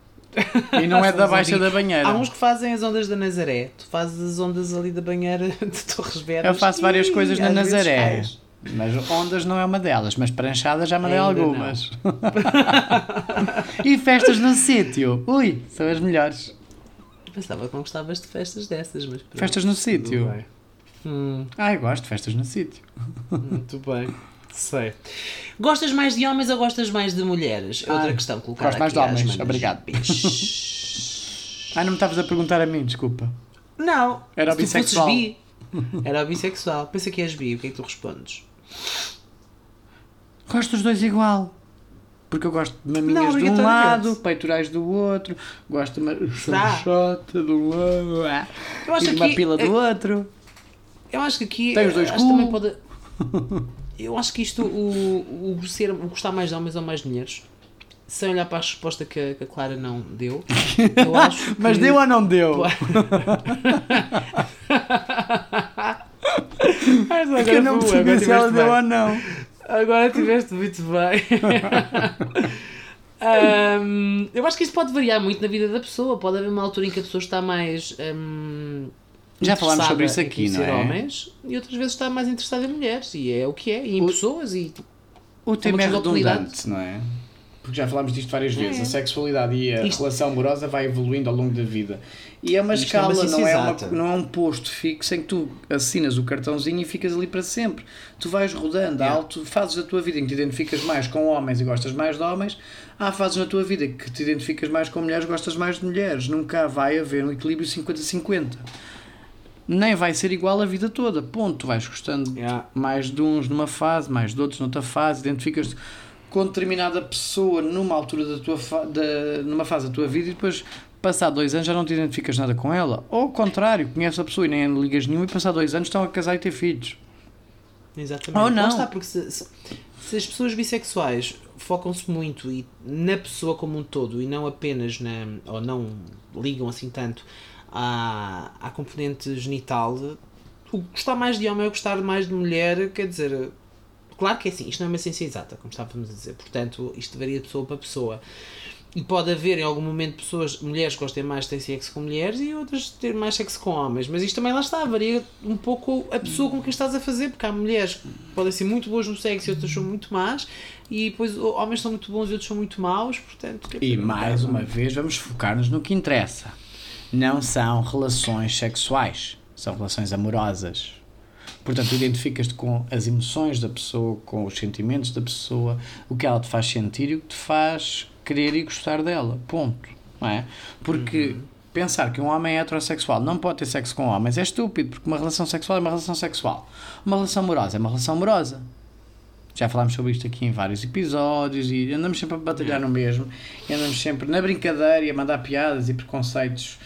E não é da baixa da banheira. Há uns que fazem as ondas da Nazaré. Tu fazes as ondas ali da banheira [laughs] de Torres Vedras. Eu faço várias e coisas na vezes Nazaré. cais. Mas ondas não é uma delas, mas pranchadas já mandei Ainda algumas. [laughs] e festas no sítio. Ui, são as melhores. Pensava que não gostavas de festas dessas, mas pronto, Festas no sítio. Hum, Ah, eu gosto de festas no sítio. muito bem. Sei. Gostas mais de homens ou gostas mais de mulheres? É outra questão colocada gosto mais de homens, obrigado. Ah, não me estavas a perguntar a mim, desculpa. Não. Era bissexual. bi, Era bissexual. Pensa que és bi, o que é que tu respondes? Gosto dos dois igual. Porque eu gosto de Não, maminhas de um lado, peitorais do outro, gosto de uma chanchota do lado, Eu acho e de uma aqui pila é- do outro. Eu acho que aqui. Tem os dois também cu. pode. [laughs] Eu acho que isto, o, o, ser, o gostar mais de homens ou mais de mulheres, sem olhar para a resposta que a, que a Clara não deu, eu [laughs] acho que. Mas deu ou não deu? [laughs] É que eu não percebi se ela deu ou não. Agora tiveste muito bem. [laughs] Ahm, eu acho que isso pode variar muito na vida da pessoa. Pode haver uma altura em que a pessoa está mais. ahm, Já falámos sobre isso aqui, não é? homens e outras vezes está mais interessada em mulheres. E é o que é. E em O- pessoas. E O tema é de utilidade. redundante, não é? Porque já falámos disto várias vezes. É. A sexualidade e a Isto- relação amorosa vai evoluindo ao longo da vida. E é uma Isto é uma escala, não é, uma, não é um posto fixo em que tu assinas o cartãozinho e ficas ali para sempre. Tu vais rodando, Yeah. alto, fases da tua vida em que te identificas mais com homens e gostas mais de homens, há fases na tua vida que te identificas mais com mulheres e gostas mais de mulheres. Nunca vai haver um equilíbrio 50-50. Nem vai ser igual a vida toda. Ponto. Tu vais gostando Yeah. mais de uns numa fase, mais de outros noutra fase, identificas com determinada pessoa numa altura da tua fa da, numa fase da tua vida e depois passar dois anos já não te identificas nada com ela. Ou ao contrário, conheces a pessoa e nem ligas nenhum e passar dois anos estão a casar e ter filhos. Exatamente. Ou não. Está, porque se, se, se as pessoas bissexuais focam-se muito e, na pessoa como um todo e não apenas na. ou não ligam assim tanto à, à componente genital, o gostar mais de homem ou gostar mais de mulher, quer dizer. Claro que é assim, isto não é uma ciência exata, como estávamos a dizer, portanto, isto varia de pessoa para pessoa. E pode haver em algum momento pessoas, mulheres que gostem mais de ter sexo com mulheres e outras de ter mais sexo com homens. Mas isto também lá está, varia um pouco a pessoa com quem estás a fazer, porque há mulheres que podem ser muito boas no sexo e outras são muito más, e depois homens são muito bons e outros são muito maus, portanto. quer E mais uma vez vamos focar-nos no que interessa. Não são relações sexuais, são relações amorosas. Portanto, identificas-te com as emoções da pessoa, com os sentimentos da pessoa, o que ela te faz sentir e o que te faz querer e gostar dela. Ponto. Não é? Porque pensar que um homem é heterossexual não pode ter sexo com homens é estúpido, porque uma relação sexual é uma relação sexual. Uma relação amorosa é uma relação amorosa. Já falámos sobre isto aqui em vários episódios e andamos sempre a batalhar no mesmo. Andamos sempre na brincadeira e a mandar piadas e preconceitos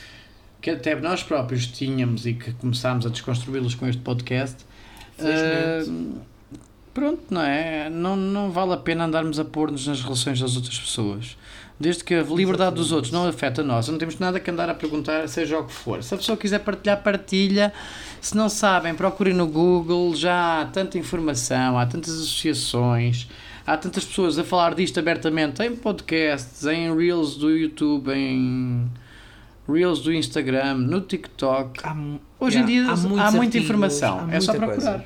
que até nós próprios tínhamos e que começámos a desconstruí-los com este podcast. Ah, pronto, não é? Não, não vale a pena andarmos a pôr-nos nas relações das outras pessoas. Desde que a liberdade dos outros não afeta a nós, não temos nada que andar a perguntar, seja o que for. Se a pessoa quiser partilhar, partilha. Se não sabem, procurem no Google, já há tanta informação, há tantas associações, há tantas pessoas a falar disto abertamente em podcasts, em Reels do YouTube, em Reels do Instagram, no TikTok. Há Hoje yeah, em dia há, muitos muita artigos, informação, há é só procurar.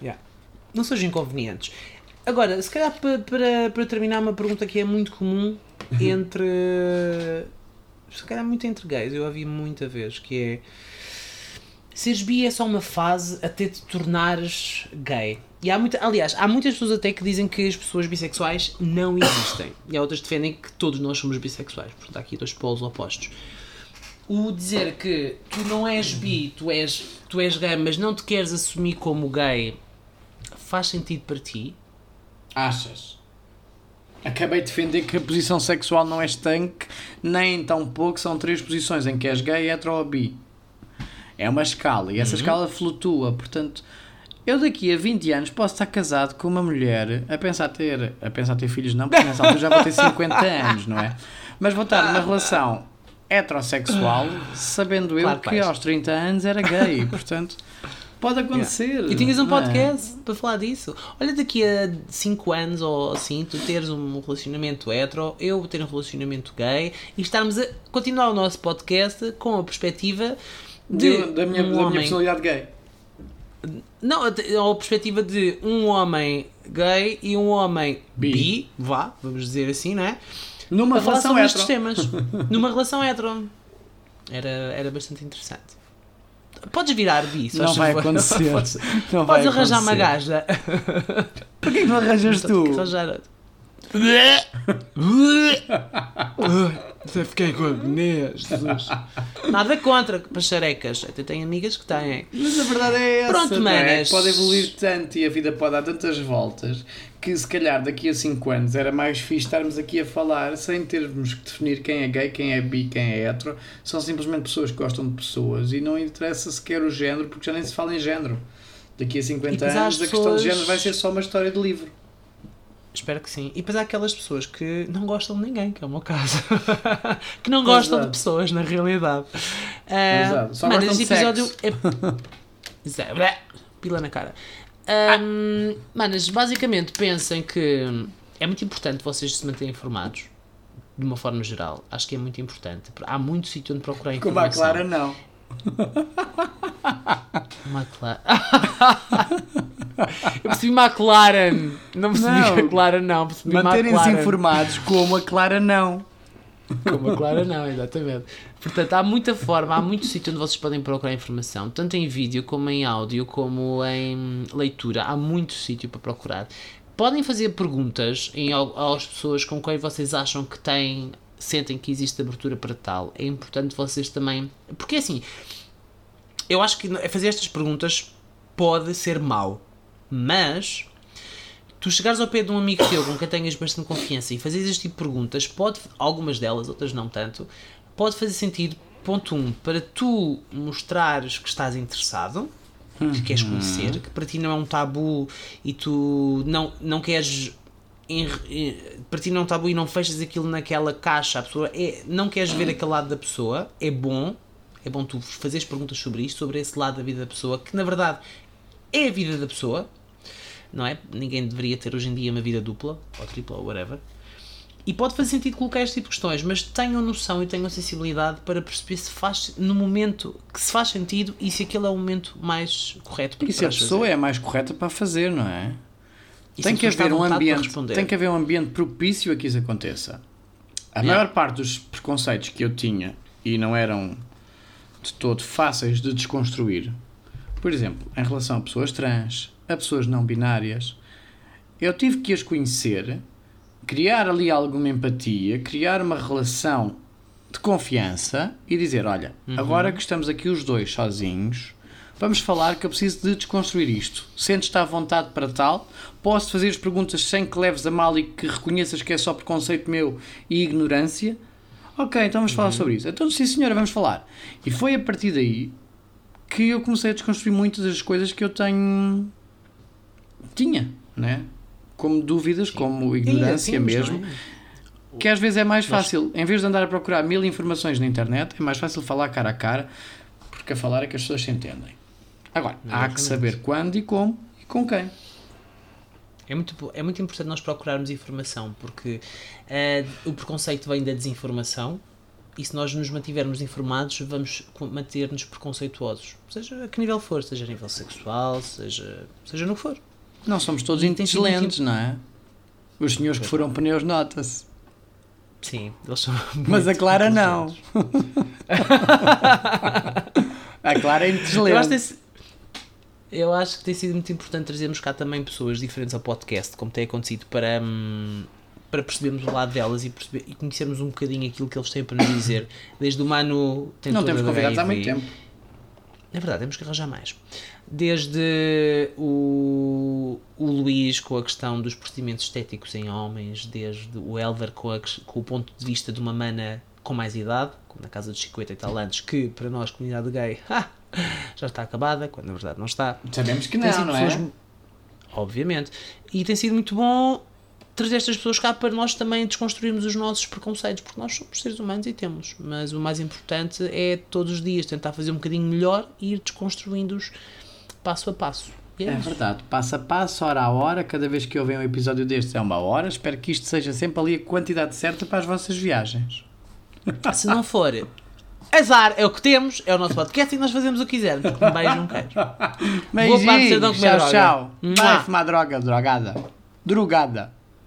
Yeah. Não sejam inconvenientes. Agora, se calhar para, para, para terminar, uma pergunta que é muito comum entre. Se calhar muito entre gays, eu ouvi muita vez, que é. Seres bi é só uma fase até te tornares gay. E há muita, aliás, há muitas pessoas até que dizem que as pessoas bissexuais não existem. E há outras que defendem que todos nós somos bissexuais. Portanto, há aqui dois polos opostos. O dizer que tu não és bi, tu és, tu és gay, mas não te queres assumir como gay, faz sentido para ti? Achas? Acabei de defender que a posição sexual não é estanque, nem tão pouco são três posições em que és gay, hetero ou bi. É uma escala e essa escala flutua, portanto, eu daqui a 20 anos posso estar casado com uma mulher a pensar ter, a pensar ter filhos não, porque nessa altura já vou ter 50 [laughs] anos, não é? Mas vou estar numa relação heterossexual, sabendo eu Claro que que aos 30 anos era gay, [laughs] portanto, pode acontecer. E tinhas um é? podcast para falar disso. Olha, daqui a 5 anos ou assim, tu teres um relacionamento hetero, eu ter um relacionamento gay e estarmos a continuar o nosso podcast com a perspectiva de De- da, minha, um da minha personalidade gay. Não, até- a perspectiva de um homem gay e um homem Bi. bi, vá, vamos dizer assim, não é? Numa a relação hetero. estes temas. [laughs] Numa relação hetero. Era, era bastante interessante. Podes virar bi, se Não vai favor. acontecer. [laughs] Podes, Não vai podes arranjar uma acontecer. gaja. Porquê que não arranjas tu? Arranjar... Já fiquei com agonés, Jesus. Nada contra pacharecas. Até tenho amigas que têm. Mas a verdade é essa. Pronto, é? Pode evoluir tanto e a vida pode dar tantas voltas que se calhar daqui a 5 anos era mais fixe estarmos aqui a falar sem termos que definir quem é gay, quem é bi, quem é hetero. São simplesmente pessoas que gostam de pessoas e não interessa sequer o género porque já nem se fala em género. Daqui a E 50 depois há anos as a questão de pessoas- género vai ser só uma história de livro. Espero que sim. E depois há aquelas pessoas que não gostam de ninguém, que é o meu caso. [laughs] que não gostam Exato. de pessoas, na realidade. Ah, Exato. Só mano, este episódio sexo. é. [laughs] Pila na cara. Um, manas, basicamente pensem que é muito importante vocês se manterem informados. De uma forma geral, acho que é muito importante. Há muito sítio onde procurar informação. Clara, não. [laughs] McLaren. Eu percebi McLaren. Não percebi Não. McLaren, não. Percebi Manterem-se informados como a Clara, não. Como a Clara não, exatamente. Portanto, há muita forma, há muito sítio onde vocês podem procurar informação, tanto em vídeo, como em áudio, como em leitura. Há muito sítio para procurar. Podem fazer perguntas em, às pessoas com quem vocês acham que têm, sentem que existe abertura para tal. É importante vocês também. Porque assim, eu acho que fazer estas perguntas pode ser mau, mas tu chegares ao pé de um amigo teu com quem tenhas bastante confiança e fazeres este tipo de perguntas, pode, algumas delas, outras não tanto, pode fazer sentido, ponto 1, um, para tu mostrares que estás interessado, que queres conhecer, que para ti não é um tabu e tu não, não queres. em- em- para ti não é um tabu e não fechas aquilo naquela caixa, a pessoa é, não queres ver aquele lado da pessoa, é bom, é bom tu fazeres perguntas sobre isto, sobre esse lado da vida da pessoa, que na verdade é a vida da pessoa, não é? Ninguém deveria ter hoje em dia uma vida dupla, ou tripla, ou whatever. E pode fazer sentido colocar este tipo de questões, mas tenham noção e tenham sensibilidade para perceber se faz no momento que se faz sentido e se aquele é o momento mais correto para E se a pessoa fazer. é a mais correta para fazer, não é? E tem que haver um ambiente, tem que haver um ambiente propício a que isso aconteça. A Yeah. maior parte dos preconceitos que eu tinha e não eram de todo fáceis de desconstruir, por exemplo, em relação a pessoas trans, a pessoas não binárias, eu tive que as conhecer, criar ali alguma empatia, criar uma relação de confiança e dizer: Olha, agora que estamos aqui os dois sozinhos, vamos falar que eu preciso de desconstruir isto. Sentes-te à vontade para tal? Posso fazer as perguntas sem que leves a mal e que reconheças que é só preconceito meu e ignorância? Ok, então vamos falar sobre isso. Então, sim, senhora, vamos falar. E foi a partir daí que eu comecei a desconstruir muitas das coisas que eu tenho. Tinha, né? Como dúvidas, como ignorância temos, mesmo. é? Que às vezes é mais fácil, em vez de andar a procurar mil informações na internet, é mais fácil falar cara a cara, porque a falar é que as pessoas se entendem. Agora, há que saber quando e como e com quem. É muito, é muito importante nós procurarmos informação, porque eh, o preconceito vem da desinformação e se nós nos mantivermos informados, vamos manter-nos preconceituosos. Seja a que nível for, seja a nível sexual, seja, seja no que for. Não somos todos excelentes, não é? Os senhores que foram pneus nota-se. Sim, eles são [laughs] Mas a Clara não. inteligentes. [laughs] A Clara é si- eu acho que tem sido muito importante trazermos cá também pessoas diferentes ao podcast, como tem acontecido, para, hum, para percebermos o lado delas e, perceber, e conhecermos um bocadinho aquilo que eles têm para nos dizer. Desde o Manu. Não temos da convidados há muito tempo. É verdade, temos que arranjar mais. Desde o, o Luís com a questão dos procedimentos estéticos em homens, desde o Elver com, a com o ponto de vista de uma mana com mais idade, como na casa dos 50 e tal anos, que para nós, comunidade gay, [laughs] ha, já está acabada, quando na verdade não está. Sabemos que não, não é? Obviamente. E tem sido muito bom trazer estas pessoas cá para nós também desconstruirmos os nossos preconceitos, porque nós somos seres humanos e temos. Mas o mais importante é todos os dias tentar fazer um bocadinho melhor e ir desconstruindo-os passo a passo. É, É verdade, passo a passo, hora a hora, cada vez que ouvem um episódio destes é uma hora. Espero que isto seja sempre ali a quantidade certa para as vossas viagens. [laughs] Se não for azar, é o que temos, é o nosso podcast e nós fazemos o que quisermos. Um beijo, não quero. [laughs] Beijinhos, para Amsterdão comer tchau, droga. tchau. Vai fumar droga, drogada. Drogada.